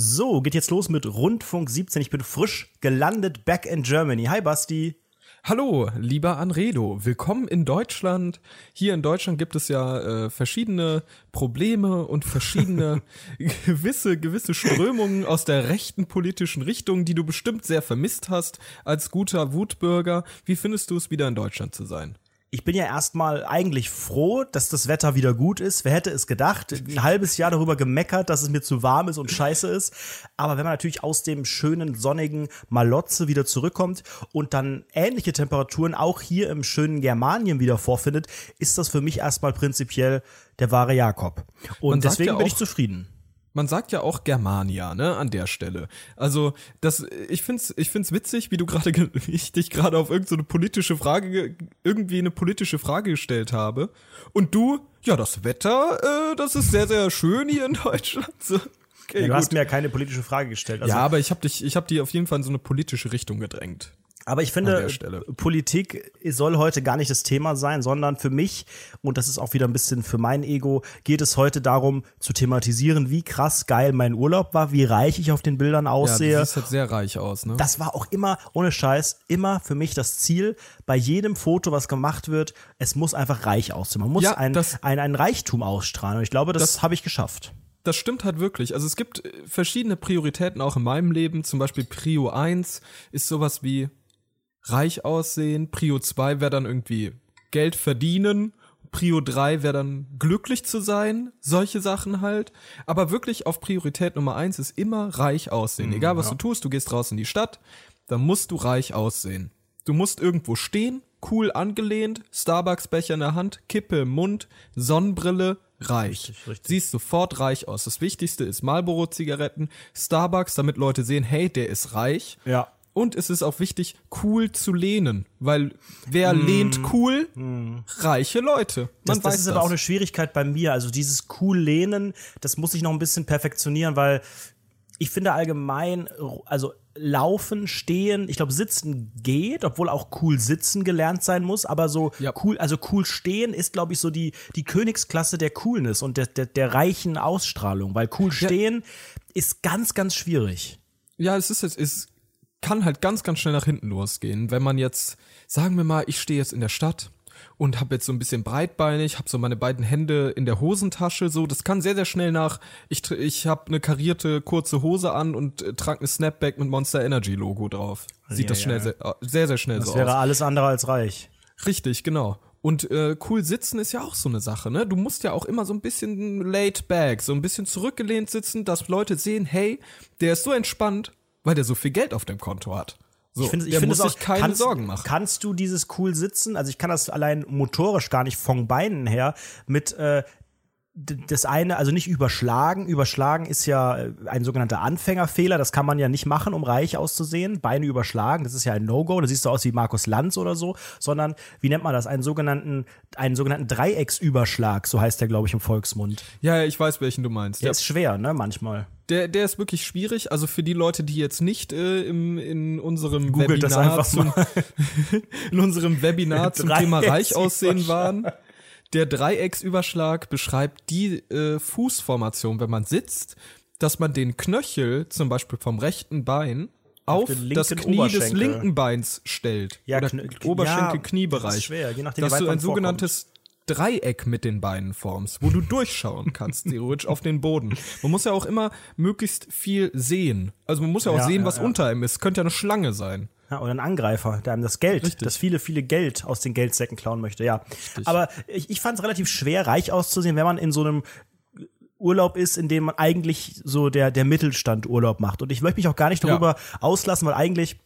So, geht jetzt los mit Rundfunk 17. Ich bin frisch gelandet back in Germany. Hi Basti. Hallo, lieber Anredo, willkommen in Deutschland. Hier in Deutschland gibt es ja äh, verschiedene Probleme und verschiedene gewisse, gewisse Strömungen aus der rechten politischen Richtung, die du bestimmt sehr vermisst hast als guter Wutbürger. Wie findest du es, wieder in Deutschland zu sein? Ich bin ja erstmal eigentlich froh, dass das Wetter wieder gut ist. Wer hätte es gedacht? Ein halbes Jahr darüber gemeckert, dass es mir zu warm ist und scheiße ist. Aber wenn man natürlich aus dem schönen, sonnigen Malotze wieder zurückkommt und dann ähnliche Temperaturen auch hier im schönen Germanien wieder vorfindet, ist das für mich erstmal prinzipiell der wahre Jakob. Und deswegen ja bin ich zufrieden man sagt ja auch Germania, ne, an der Stelle. Also, das, ich find's, ich find's witzig, wie du gerade, ich dich gerade auf irgendeine so politische Frage, irgendwie eine politische Frage gestellt habe. Und du, ja, das Wetter, äh, das ist sehr, sehr schön hier in Deutschland. Okay, ja, du gut. hast mir ja keine politische Frage gestellt. Also, ja, aber ich habe dich, ich habe dir auf jeden Fall in so eine politische Richtung gedrängt. Aber ich finde, Politik soll heute gar nicht das Thema sein, sondern für mich, und das ist auch wieder ein bisschen für mein Ego, geht es heute darum zu thematisieren, wie krass geil mein Urlaub war, wie reich ich auf den Bildern aussehe. Ja, du siehst halt sehr reich aus, ne? Das war auch immer, ohne Scheiß, immer für mich das Ziel, bei jedem Foto, was gemacht wird, es muss einfach reich aussehen. Man muss ja, ein, ein, ein Reichtum ausstrahlen. Und ich glaube, das, das habe ich geschafft das stimmt halt wirklich. Also es gibt verschiedene Prioritäten auch in meinem Leben. Zum Beispiel Prio 1 ist sowas wie reich aussehen. Prio 2 wäre dann irgendwie Geld verdienen. Prio 3 wäre dann glücklich zu sein, solche Sachen halt. Aber wirklich auf Priorität Nummer 1 ist immer reich aussehen. Mhm, Egal was ja. du tust, du gehst raus in die Stadt, dann musst du reich aussehen. Du musst irgendwo stehen, cool angelehnt, Starbucks-Becher in der Hand, Kippe im Mund, Sonnenbrille, reich. Richtig, richtig. Siehst sofort reich aus. Das Wichtigste ist Marlboro-Zigaretten, Starbucks, damit Leute sehen, hey, der ist reich. Ja. Und es ist auch wichtig, cool zu lehnen, weil wer mm. lehnt cool? Mm. Reiche Leute. Man das, das ist das. aber auch eine Schwierigkeit bei mir. Also dieses cool lehnen, das muss ich noch ein bisschen perfektionieren, weil ich finde allgemein, also laufen, stehen, ich glaube sitzen geht, obwohl auch cool sitzen gelernt sein muss, aber so ja. cool, also cool stehen ist glaube ich so die die Königsklasse der Coolness und der der, der reichen Ausstrahlung, weil cool stehen ja. ist ganz ganz schwierig. Ja, es ist es ist kann halt ganz, ganz schnell nach hinten losgehen. Wenn man jetzt, sagen wir mal, ich stehe jetzt in der Stadt und habe jetzt so ein bisschen breitbeinig, habe so meine beiden Hände in der Hosentasche, so, das kann sehr, sehr schnell nach, ich, ich habe eine karierte kurze Hose an und äh, trage eine Snapback mit Monster Energy Logo drauf. Sieht ja, das schnell, ja. sehr, äh, sehr, sehr schnell das so aus. Das wäre alles andere als reich. Richtig, genau. Und äh, cool sitzen ist ja auch so eine Sache, ne? Du musst ja auch immer so ein bisschen laid back, so ein bisschen zurückgelehnt sitzen, dass Leute sehen, hey, der ist so entspannt, weil der so viel Geld auf dem Konto hat. So, ich finde, ich finde sich keine kannst, Sorgen machen. Kannst du dieses cool sitzen? Also ich kann das allein motorisch gar nicht von Beinen her mit äh, das eine, also nicht überschlagen. Überschlagen ist ja äh, ein sogenannter Anfängerfehler. Das kann man ja nicht machen, um reich auszusehen. Beine überschlagen, das ist ja ein No-Go. Da siehst du aus wie Markus Lanz oder so. Sondern, wie nennt man das? Einen sogenannten, einen sogenannten Dreiecksüberschlag. So heißt der, glaube ich, im Volksmund. Ja, ich weiß, welchen du meinst. Der ja. ist schwer, ne, manchmal. Der, der ist wirklich schwierig. Also für die Leute, die jetzt nicht äh, im, in unserem Googelt Webinar zum, in unserem Webinar zum Thema Reich aussehen waren. Der Dreiecksüberschlag beschreibt die äh, Fußformation, wenn man sitzt, dass man den Knöchel zum Beispiel vom rechten Bein auf, auf das Knie des linken Beins stellt. Ja, oder Oberschenkel-Kniebereich. Ja, schwer, je nachdem, dass du ein sogenanntes Dreieck mit den Beinen formst, wo du durchschauen kannst, theoretisch auf den Boden. Man muss ja auch immer möglichst viel sehen. Also man muss ja auch ja, sehen, was unter einem ist. Könnte ja eine Schlange sein. Ja, oder ein Angreifer, der einem das Geld, Richtig. das viele, viele Geld aus den Geldsäcken klauen möchte, ja. Richtig. Aber ich, ich fand es relativ schwer, reich auszusehen, wenn man in so einem Urlaub ist, in dem man eigentlich so der, der Mittelstand Urlaub macht. Und ich möchte mich auch gar nicht darüber ja. auslassen, weil eigentlich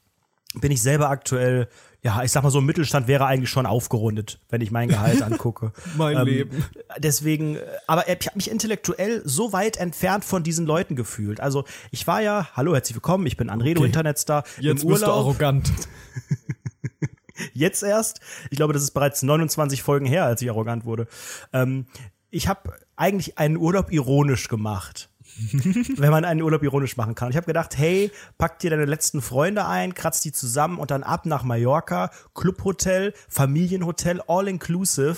bin ich selber aktuell, ja, ich sag mal so, Mittelstand wäre eigentlich schon aufgerundet, wenn ich mein Gehalt angucke. mein ähm, Leben. Deswegen, aber ich habe mich intellektuell so weit entfernt von diesen Leuten gefühlt. Also ich war ja, hallo, herzlich willkommen, ich bin Anredo okay. Internetstar. Jetzt im Urlaub. bist du arrogant. Jetzt erst. Ich glaube, das ist bereits 29 Folgen her, als ich arrogant wurde. Ähm, ich habe eigentlich einen Urlaub ironisch gemacht. wenn man einen Urlaub ironisch machen kann. Ich habe gedacht, hey, pack dir deine letzten Freunde ein, kratz die zusammen und dann ab nach Mallorca, Clubhotel, Familienhotel, all inclusive,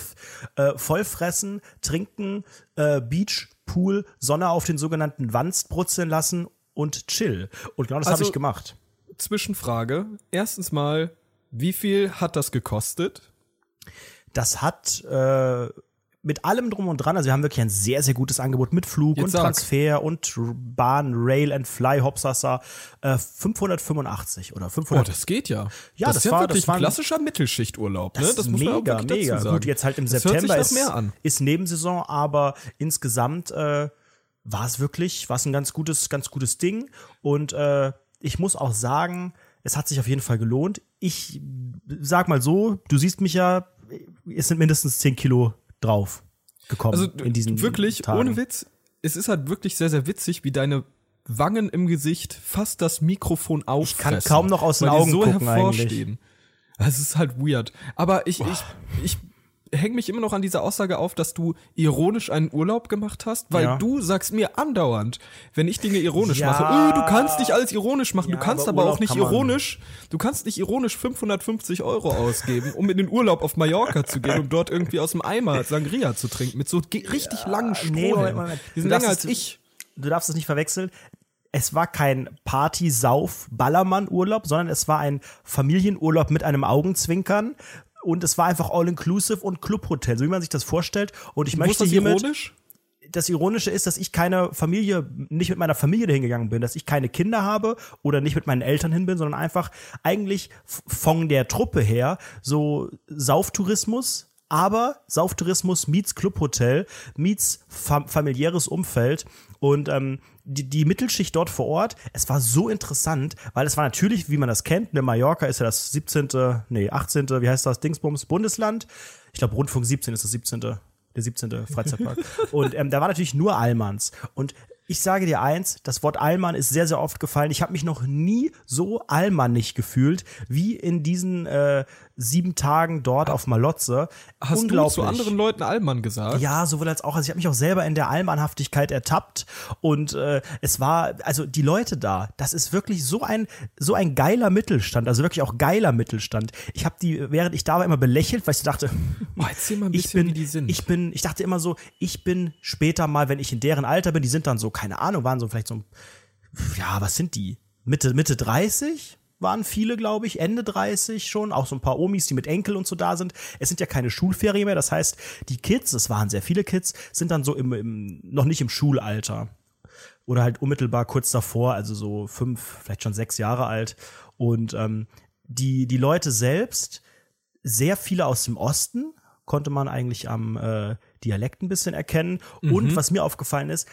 äh, vollfressen, trinken, äh, Beach, Pool, Sonne auf den sogenannten Wanst brutzeln lassen und chill. Und genau das also, habe ich gemacht. Zwischenfrage. Erstens mal, wie viel hat das gekostet? Das hat äh, mit allem drum und dran, also wir haben wirklich ein sehr, sehr gutes Angebot mit Flug Jetzt und sag. Transfer und Bahn, Rail and Fly, Hopsasa, äh, 585 oder 500. Oh, das geht ja. Ja, das, das ist ja wirklich ein klassischer Mittelschichturlaub. Ne? Das, muss mega, man mega. Sagen. Gut, jetzt halt im das September ist, ist Nebensaison, aber insgesamt äh, war es wirklich, war es ein ganz gutes, ganz gutes Ding und äh, ich muss auch sagen, es hat sich auf jeden Fall gelohnt. Ich sag mal so, du siehst mich ja, es sind mindestens 10 Kilo drauf gekommen also, in diesen wirklich Tagen. ohne Witz es ist halt wirklich sehr sehr witzig wie deine Wangen im Gesicht fast das Mikrofon auffressen. Ich kann kaum noch aus den Augen so gucken hervorstehen. Eigentlich. Es ist halt weird. Aber ich, ich, ich hänge mich immer noch an dieser Aussage auf, dass du ironisch einen Urlaub gemacht hast, weil ja. du sagst mir andauernd, wenn ich Dinge ironisch ja. mache, öh, du kannst nicht alles ironisch machen, ja, du kannst aber, aber auch nicht ironisch, du kannst nicht ironisch 550 Euro ausgeben, um in den Urlaub auf Mallorca zu gehen, um dort irgendwie aus dem Eimer Sangria zu trinken, mit so richtig langen Strohhalmen. Nee. Die sind länger als ich. Du darfst es nicht verwechseln es war kein Party-Sauf-Ballermann-Urlaub, sondern es war ein Familienurlaub mit einem Augenzwinkern, und es war einfach all-inclusive und Clubhotel, so wie man sich das vorstellt. Und ich möchte das hiermit. Ironisch? Das Ironische ist, dass ich keine Familie, nicht mit meiner Familie dahin gegangen bin, dass ich keine Kinder habe oder nicht mit meinen Eltern hin bin, sondern einfach eigentlich von der Truppe her so Sauftourismus, aber Sauftourismus meets Clubhotel, meets fam familiäres Umfeld und ähm, die, die Mittelschicht dort vor Ort, es war so interessant, weil es war natürlich, wie man das kennt, ne, Mallorca ist ja das 17., nee, 18., wie heißt das, Dingsbums, Bundesland. Ich glaube, Rundfunk 17 ist das 17., der 17. Freizeitpark. und ähm, da war natürlich nur Allmanns. Und ich sage dir eins, das Wort Allmann ist sehr, sehr oft gefallen. Ich habe mich noch nie so allmannig gefühlt, wie in diesen äh, sieben Tagen dort auf Malotze. Hast du zu anderen Leuten Allmann gesagt? Ja, sowohl als auch. Also ich habe mich auch selber in der Allmannhaftigkeit ertappt und äh, es war, also die Leute da, das ist wirklich so ein so ein geiler Mittelstand, also wirklich auch geiler Mittelstand. Ich habe die, während ich da war, immer belächelt, weil ich dachte, oh, erzähl mal ein bisschen, ich bin, wie die sind. Ich bin, ich dachte immer so, ich bin später mal, wenn ich in deren Alter bin, die sind dann so, keine Ahnung, waren so vielleicht so, ja, was sind die? Mitte, Mitte 30? Waren viele, glaube ich, Ende 30 schon, auch so ein paar Omis, die mit Enkel und so da sind. Es sind ja keine Schulferien mehr, das heißt, die Kids, es waren sehr viele Kids, sind dann so im, im noch nicht im Schulalter oder halt unmittelbar kurz davor, also so fünf, vielleicht schon sechs Jahre alt. Und ähm, die, die Leute selbst, sehr viele aus dem Osten, konnte man eigentlich am äh, Dialekt ein bisschen erkennen. Mhm. Und was mir aufgefallen ist,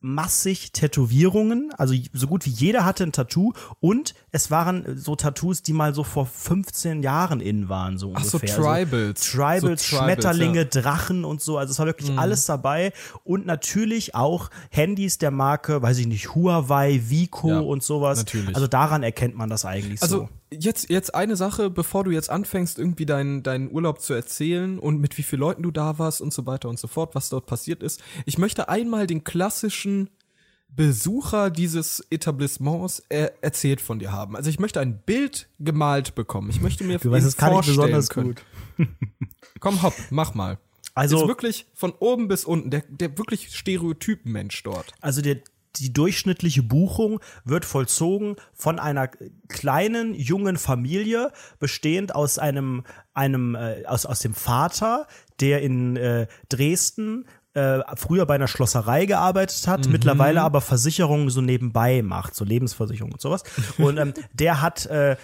massig Tätowierungen, also so gut wie jeder hatte ein Tattoo und es waren so Tattoos, die mal so vor 15 Jahren in waren, so Ach ungefähr. so Tribals. So Tribals, so Tribals Schmetterlinge, ja. Drachen und so, also es war wirklich mhm. alles dabei und natürlich auch Handys der Marke, weiß ich nicht, Huawei, Vico ja, und sowas. Natürlich. Also daran erkennt man das eigentlich also, so jetzt, jetzt eine Sache, bevor du jetzt anfängst, irgendwie deinen, deinen Urlaub zu erzählen und mit wie vielen Leuten du da warst und so weiter und so fort, was dort passiert ist. Ich möchte einmal den klassischen Besucher dieses Etablissements er erzählt von dir haben. Also ich möchte ein Bild gemalt bekommen. Ich möchte mir du weißt, das kann ich besonders können. gut. Komm, hopp, mach mal. Also Jetzt wirklich von oben bis unten, der, der wirklich Stereotypen-Mensch dort. Also der, die durchschnittliche Buchung wird vollzogen von einer kleinen jungen Familie bestehend aus einem einem äh, aus aus dem Vater, der in äh, Dresden äh, früher bei einer Schlosserei gearbeitet hat, mhm. mittlerweile aber Versicherungen so nebenbei macht, so Lebensversicherung und sowas. Und ähm, der hat äh,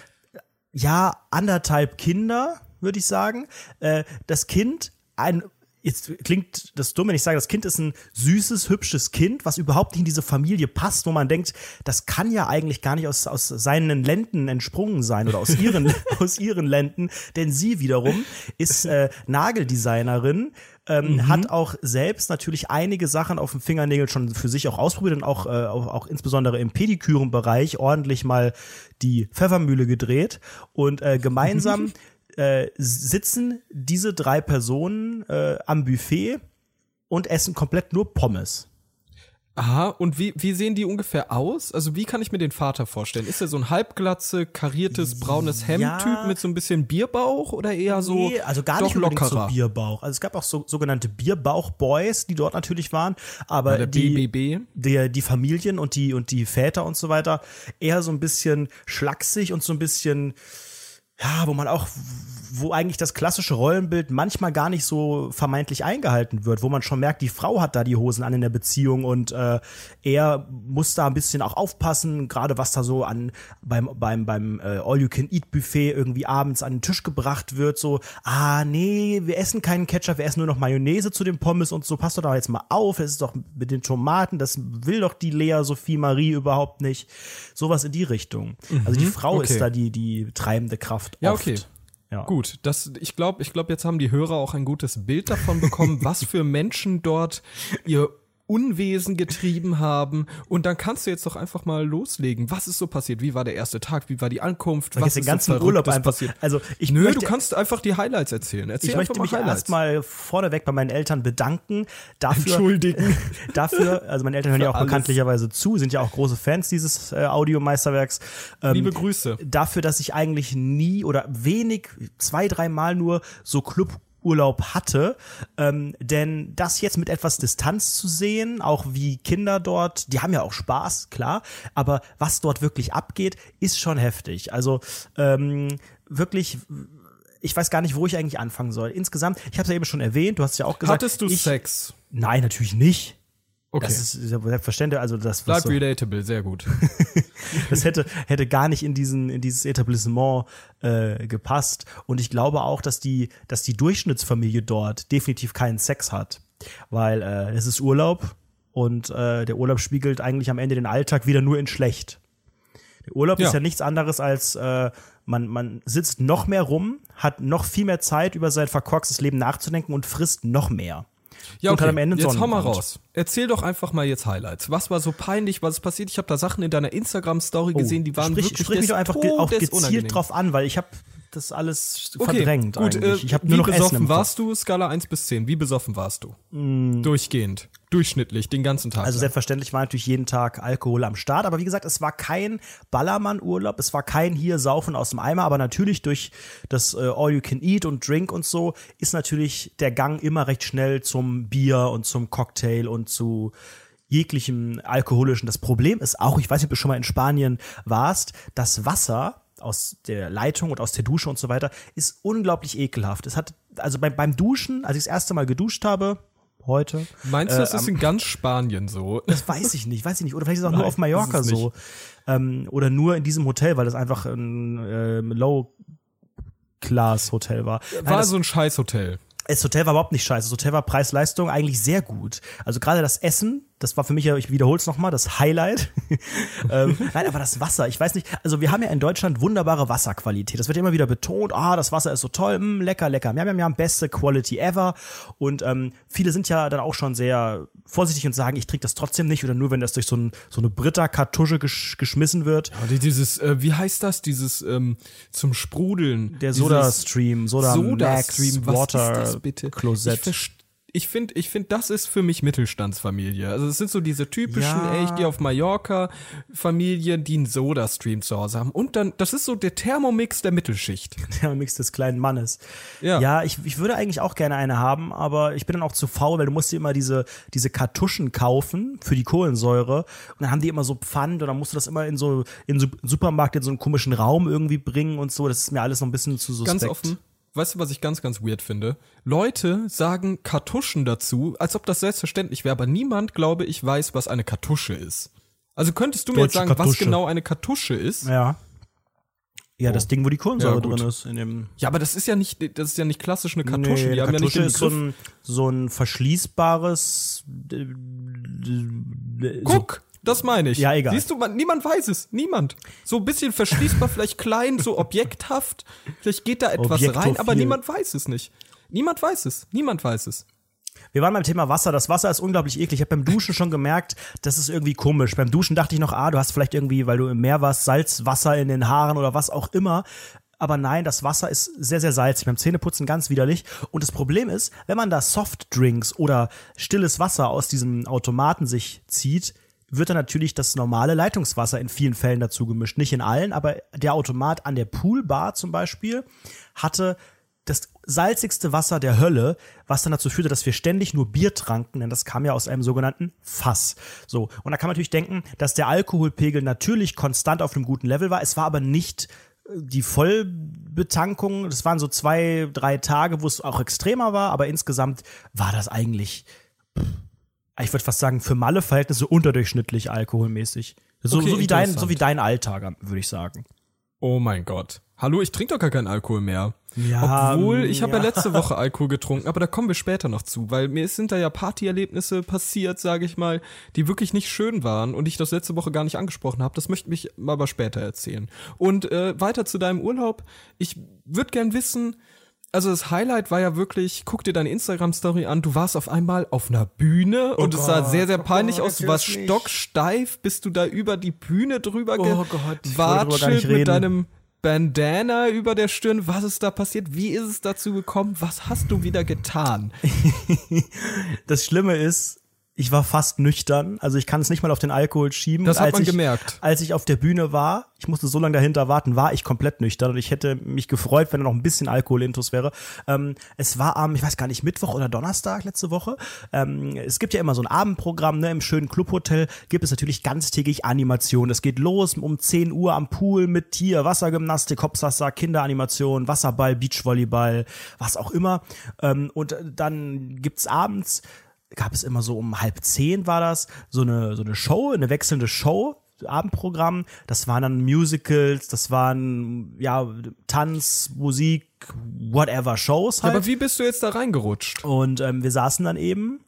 ja anderthalb Kinder, würde ich sagen. Äh, das Kind ein jetzt klingt das dumm, wenn ich sage, das Kind ist ein süßes, hübsches Kind, was überhaupt nicht in diese Familie passt, wo man denkt, das kann ja eigentlich gar nicht aus, aus seinen Lenden entsprungen sein oder aus ihren, aus ihren Lenden, denn sie wiederum ist äh, Nageldesignerin, ähm, mhm. hat auch selbst natürlich einige Sachen auf dem Fingernägel schon für sich auch ausprobiert und auch, äh, auch, auch insbesondere im Pedikürenbereich ordentlich mal die Pfeffermühle gedreht und äh, gemeinsam äh, sitzen diese drei Personen äh, am Buffet und essen komplett nur Pommes. Aha, und wie, wie sehen die ungefähr aus? Also wie kann ich mir den Vater vorstellen? Ist er so ein halbglatze, kariertes, braunes Hemd-Typ Ja. mit so ein bisschen Bierbauch oder eher so nee, also gar nicht lockerer? so Bierbauch. Also es gab auch so sogenannte Bierbauch-Boys, die dort natürlich waren, aber der die, BBB? die, die Familien und die, und die Väter und so weiter eher so ein bisschen schlaksig und so ein bisschen, ja, wo man auch, wo eigentlich das klassische Rollenbild manchmal gar nicht so vermeintlich eingehalten wird, wo man schon merkt, die Frau hat da die Hosen an in der Beziehung und äh, er muss da ein bisschen auch aufpassen, gerade was da so an beim beim beim äh, All-You-Can-Eat-Buffet irgendwie abends an den Tisch gebracht wird, so, ah nee, wir essen keinen Ketchup, wir essen nur noch Mayonnaise zu den Pommes und so, passt doch da jetzt mal auf, es ist doch mit den Tomaten, das will doch die Lea Sophie Marie überhaupt nicht. Sowas in die Richtung. Also die Frau okay. ist da die die treibende Kraft Ja, oft. okay. Ja. Gut, das, ich glaube, ich glaube, jetzt haben die Hörer auch ein gutes Bild davon bekommen, was für Menschen dort ihr Unwesen getrieben haben. Und dann kannst du jetzt doch einfach mal loslegen. Was ist so passiert? Wie war der erste Tag? Wie war die Ankunft? Was den ist ganzen so Urlaub einfach. Also ich Nö, möchte, du kannst einfach die Highlights erzählen. Erzähl ich möchte mich erstmal vorneweg bei meinen Eltern bedanken dafür. Entschuldigen. dafür, also meine Eltern hören ja auch alles. bekanntlicherweise zu, sind ja auch große Fans dieses äh, Audiomeisterwerks. Ähm, Liebe Grüße. dafür, dass ich eigentlich nie oder wenig, zwei, dreimal nur so Cluburlaub hatte. Ähm, denn das jetzt mit etwas Distanz zu sehen, auch wie Kinder dort, die haben ja auch Spaß, klar, aber was dort wirklich abgeht, ist schon heftig. Also ähm, wirklich. Ich weiß gar nicht, wo ich eigentlich anfangen soll. Insgesamt, ich habe es ja eben schon erwähnt, du hast ja auch gesagt. Hattest du ich, Sex? Nein, natürlich nicht. Okay. Das ist selbstverständlich, also das, was Bleib so, relatable, sehr gut. das hätte, hätte gar nicht in diesen, in dieses Etablissement äh, gepasst. Und ich glaube auch, dass die, dass die Durchschnittsfamilie dort definitiv keinen Sex hat. Weil äh, es ist Urlaub und äh, der Urlaub spiegelt eigentlich am Ende den Alltag wieder nur in schlecht. Der Urlaub Ja. ist ja nichts anderes als äh, man, man sitzt noch mehr rum, hat noch viel mehr Zeit, über sein verkorkstes Leben nachzudenken und frisst noch mehr. Ja, Und okay. hat am Ende jetzt hau mal raus. Erzähl doch einfach mal jetzt Highlights. Was war so peinlich? Was ist passiert? Ich habe da Sachen in deiner Instagram-Story gesehen, die waren Oh, sprich, wirklich sprich mich doch einfach ge auch gezielt unangenehm. drauf an, weil ich habe das alles Okay, verdrängt gut. Äh, eigentlich. Ich habe wie nur noch Essen besoffen Kopf. warst du? Skala 1 bis 10. Wie besoffen warst du? Durchgehend. Durchschnittlich, den ganzen Tag. Also lang. selbstverständlich war natürlich jeden Tag Alkohol am Start, aber wie gesagt, es war kein Ballermann-Urlaub, es war kein hier Saufen aus dem Eimer, aber natürlich durch das äh, All You Can Eat und Drink und so ist natürlich der Gang immer recht schnell zum Bier und zum Cocktail und zu jeglichem alkoholischen. Das Problem ist auch, ich weiß nicht, ob du schon mal in Spanien warst, das Wasser aus der Leitung und aus der Dusche und so weiter ist unglaublich ekelhaft. Es hat also beim, beim Duschen, als ich das erste Mal geduscht habe, heute, Meinst du, das äh, ist in ganz Spanien so? das weiß ich nicht, weiß ich nicht. Oder vielleicht ist es auch Nein, nur auf Mallorca so. Ähm, oder nur in diesem Hotel, weil das einfach ein ähm, Low-Class-Hotel war. Nein, War das, so ein Scheißhotel. das Hotel war überhaupt nicht scheiße. Das Hotel war Preis-Leistung eigentlich sehr gut. Also gerade das Essen, das war für mich ja, ich wiederhole es nochmal, das Highlight. ähm, nein, aber das Wasser, ich weiß nicht, also wir haben ja in Deutschland wunderbare Wasserqualität. Das wird immer wieder betont, ah, das Wasser ist so toll, mh, lecker, lecker. Wir haben ja beste Quality ever. Und ähm, viele sind ja dann auch schon sehr vorsichtig und sagen, ich trinke das trotzdem nicht oder nur, wenn das durch so, ein, so eine Britta-Kartusche gesch geschmissen wird. Aber dieses, äh, wie heißt das? Dieses ähm, zum Sprudeln. Der Dieses Soda-Stream, Soda, Soda Water, bitte? Klosett. Ich, ich finde, ich find, das ist für mich Mittelstandsfamilie. Also es sind so diese typischen, Ja. ey, ich gehe auf Mallorca, Familien, die einen Soda-Stream zu Hause haben. Und dann, das ist so der Thermomix der Mittelschicht. Der Mix des kleinen Mannes. Ja. Ja, ich, ich würde eigentlich auch gerne eine haben, aber ich bin dann auch zu faul, weil du musst dir immer diese, diese Kartuschen kaufen für die Kohlensäure und dann haben die immer so Pfand und dann musst du das immer in so in so Supermarkt in so einen komischen Raum irgendwie bringen und so. Das ist mir alles noch ein bisschen zu suspekt. Ganz offen. Weißt du, was ich ganz, ganz weird finde? Leute sagen Kartuschen dazu, als ob das selbstverständlich wäre, aber niemand, glaube ich, weiß, was eine Kartusche ist. Also könntest du mir jetzt Deutsche sagen, was Kartusche. genau eine Kartusche ist? Ja. Ja, das Ding, wo die Kohlensäure Ja, drin ist in dem Ja, aber das ist ja nicht, das ist ja nicht klassisch eine Kartusche. Nee, die ja Kartusche den ist so ein, so ein verschließbares äh, Guck, das meine ich. Ja, egal. Siehst du, man, niemand weiß es. Niemand. So ein bisschen verschließbar, vielleicht klein, so objekthaft. Vielleicht geht da etwas rein, aber niemand weiß es nicht. Niemand weiß es. Niemand weiß es. Wir waren beim Thema Wasser. Das Wasser ist unglaublich eklig. Ich habe beim Duschen schon gemerkt, das ist irgendwie komisch. Beim Duschen dachte ich noch, ah, du hast vielleicht irgendwie, weil du im Meer warst, Salzwasser in den Haaren oder was auch immer. aber nein, das Wasser ist sehr, sehr salzig. Beim Zähneputzen ganz widerlich. Und das Problem ist, wenn man da Softdrinks oder stilles Wasser aus diesem Automaten sich zieht, wird dann natürlich das normale Leitungswasser in vielen Fällen dazu gemischt. Nicht in allen, aber der Automat an der Poolbar zum Beispiel hatte das salzigste Wasser der Hölle, was dann dazu führte, dass wir ständig nur Bier tranken, denn das kam ja aus einem sogenannten Fass. So. Und da kann man natürlich denken, dass der Alkoholpegel natürlich konstant auf einem guten Level war. Es war aber nicht äh, die Vollbetankung. Das waren so zwei, drei Tage, wo es auch extremer war, aber insgesamt war das eigentlich, ich würde fast sagen, für Malle-Verhältnisse unterdurchschnittlich alkoholmäßig. So, Okay, so, wie dein, so wie dein Alltag, würde ich sagen. Oh mein Gott. Hallo, ich trinke doch gar keinen Alkohol mehr. Ja, Obwohl, ich habe ja. ja. letzte Woche Alkohol getrunken, aber da kommen wir später noch zu, weil mir sind da ja Partyerlebnisse passiert, sage ich mal, die wirklich nicht schön waren und ich das letzte Woche gar nicht angesprochen habe. Das möchte ich aber später erzählen. Und äh, weiter zu deinem Urlaub. Ich würde gern wissen, also das Highlight war ja wirklich, guck dir deine Instagram-Story an, du warst auf einmal auf einer Bühne und es sah Gott, sehr, sehr oh peinlich Gott, aus. Du warst stocksteif, bist du da über die Bühne drüber Oh Gott, reden. mit deinem Bandana über der Stirn. Was ist da passiert? Wie ist es dazu gekommen? Was hast du wieder getan? Das Schlimme ist, ich war fast nüchtern, also ich kann es nicht mal auf den Alkohol schieben. Das hat als man ich, gemerkt. Als ich auf der Bühne war, ich musste so lange dahinter warten, war ich komplett nüchtern und ich hätte mich gefreut, wenn da noch ein bisschen Alkohol intus wäre. Ähm, es war am, ich weiß gar nicht, Mittwoch oder Donnerstag letzte Woche. Ähm, es gibt ja immer so ein Abendprogramm, ne, im schönen Clubhotel gibt es natürlich ganztägig Animation. Es geht los um 10 Uhr am Pool mit Tier, Wassergymnastik, Hopsasser, Kinderanimation, Wasserball, Beachvolleyball, was auch immer. Ähm, und dann gibt's abends gab es immer so um halb zehn war das, so eine, so eine Show, eine wechselnde Show, Abendprogramm. Das waren dann Musicals, das waren, ja, Tanz, Musik, whatever Shows halt. Aber wie bist du jetzt da reingerutscht? Und ähm, wir saßen dann eben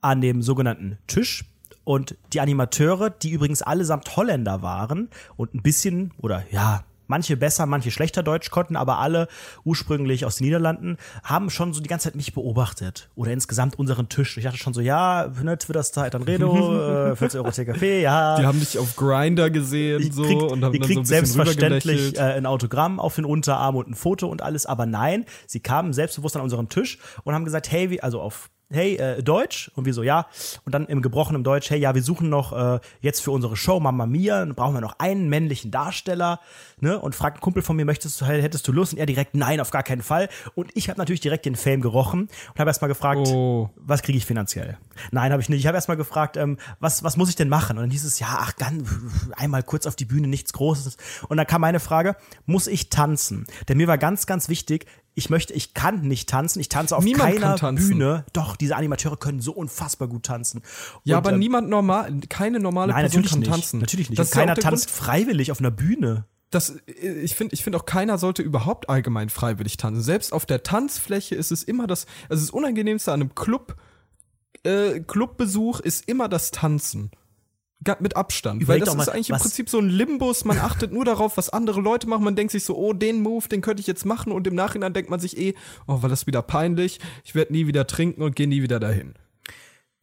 an dem sogenannten Tisch und die Animateure, die übrigens allesamt Holländer waren und ein bisschen oder ja, manche besser, manche schlechter Deutsch konnten, aber alle ursprünglich aus den Niederlanden, haben schon so die ganze Zeit mich beobachtet oder insgesamt unseren Tisch. Ich dachte schon so, ja, ne, Twitter-Zeit an Redo, äh, 40 Euro TKP, ja. Die haben dich auf Grinder gesehen so kriegt, und haben dann so kriegt ein bisschen selbstverständlich äh, ein Autogramm auf den Unterarm und ein Foto und alles, aber nein, sie kamen selbstbewusst an unseren Tisch und haben gesagt, hey, wie, also auf hey, äh, Deutsch? Und wir so, ja. Und dann im gebrochenen Deutsch, hey, ja, wir suchen noch äh, jetzt für unsere Show Mamma Mia, dann brauchen wir noch einen männlichen Darsteller, ne? Und fragt ein Kumpel von mir, möchtest du, hättest du Lust? Und er direkt, nein, auf gar keinen Fall. Und ich habe natürlich direkt den Fame gerochen und habe erstmal gefragt, Oh. was kriege ich finanziell? Nein, habe ich nicht. Ich habe erstmal gefragt, ähm, was, was muss ich denn machen? Und dann hieß es, ja, ach, dann einmal kurz auf die Bühne, nichts Großes. Und dann kam meine Frage, muss ich tanzen? Denn mir war ganz, ganz wichtig, ich möchte, ich kann nicht tanzen, ich tanze auf Niemand keiner. Bühne. Doch, diese Animateure können so unfassbar gut tanzen. Ja, Und, aber ähm, niemand normal, keine normale Nein, Person kann nicht. tanzen. Natürlich nicht. Das Und keiner tanzt Grund, freiwillig auf einer Bühne. Das, ich finde, ich finde auch keiner sollte überhaupt allgemein freiwillig tanzen. Selbst auf der Tanzfläche ist es immer das, also das Unangenehmste an einem Club, äh, Clubbesuch ist immer das Tanzen. Mit Abstand. Überleg Weil das mal, ist eigentlich im Prinzip so ein Limbus. Man achtet nur darauf, was andere Leute machen. Man denkt sich so, oh, den Move, den könnte ich jetzt machen. Und im Nachhinein denkt man sich eh, oh, war das wieder peinlich. Ich werde nie wieder trinken und gehe nie wieder dahin.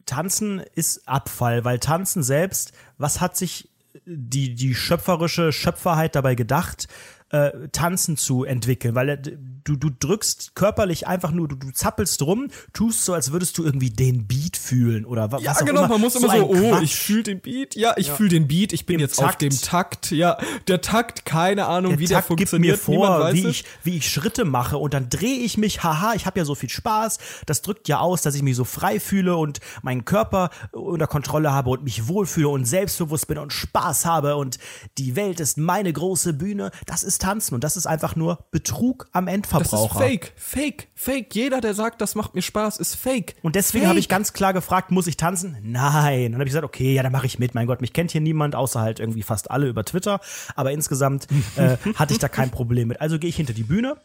Tanzen ist Abfall, weil Tanzen selbst, was hat sich die, die schöpferische Schöpferheit dabei gedacht, äh, Tanzen zu entwickeln? Weil äh, du, du drückst körperlich einfach nur, du, du zappelst rum, tust so, als würdest du irgendwie den Beat fühlen oder wa- was Ja, auch genau, immer. man muss immer ein so, oh, Quatsch. ich fühle den Beat. Ja, ich fühle den Beat, ich bin Im jetzt auf Takt. dem Takt. Ja, der Takt, keine Ahnung, der wie der Takt gibt funktioniert. mir Niemand vor, weiß wie ich, wie ich Schritte mache und dann drehe ich mich, haha, ich habe ja so viel Spaß. Das drückt ja aus, dass ich mich so frei fühle und meinen Körper unter Kontrolle habe und mich wohlfühle und selbstbewusst bin und Spaß habe und die Welt ist meine große Bühne. Das ist Tanzen und das ist einfach nur Betrug am Das ist Endverbraucher. fake, fake, fake. Jeder, der sagt, das macht mir Spaß, ist fake. Und deswegen habe ich ganz klar gefragt, muss ich tanzen? Nein. Dann habe ich gesagt, okay, ja, dann mache ich mit. Mein Gott, mich kennt hier niemand, außer halt irgendwie fast alle über Twitter. Aber insgesamt äh, hatte ich da kein Problem mit. Also gehe ich hinter die Bühne.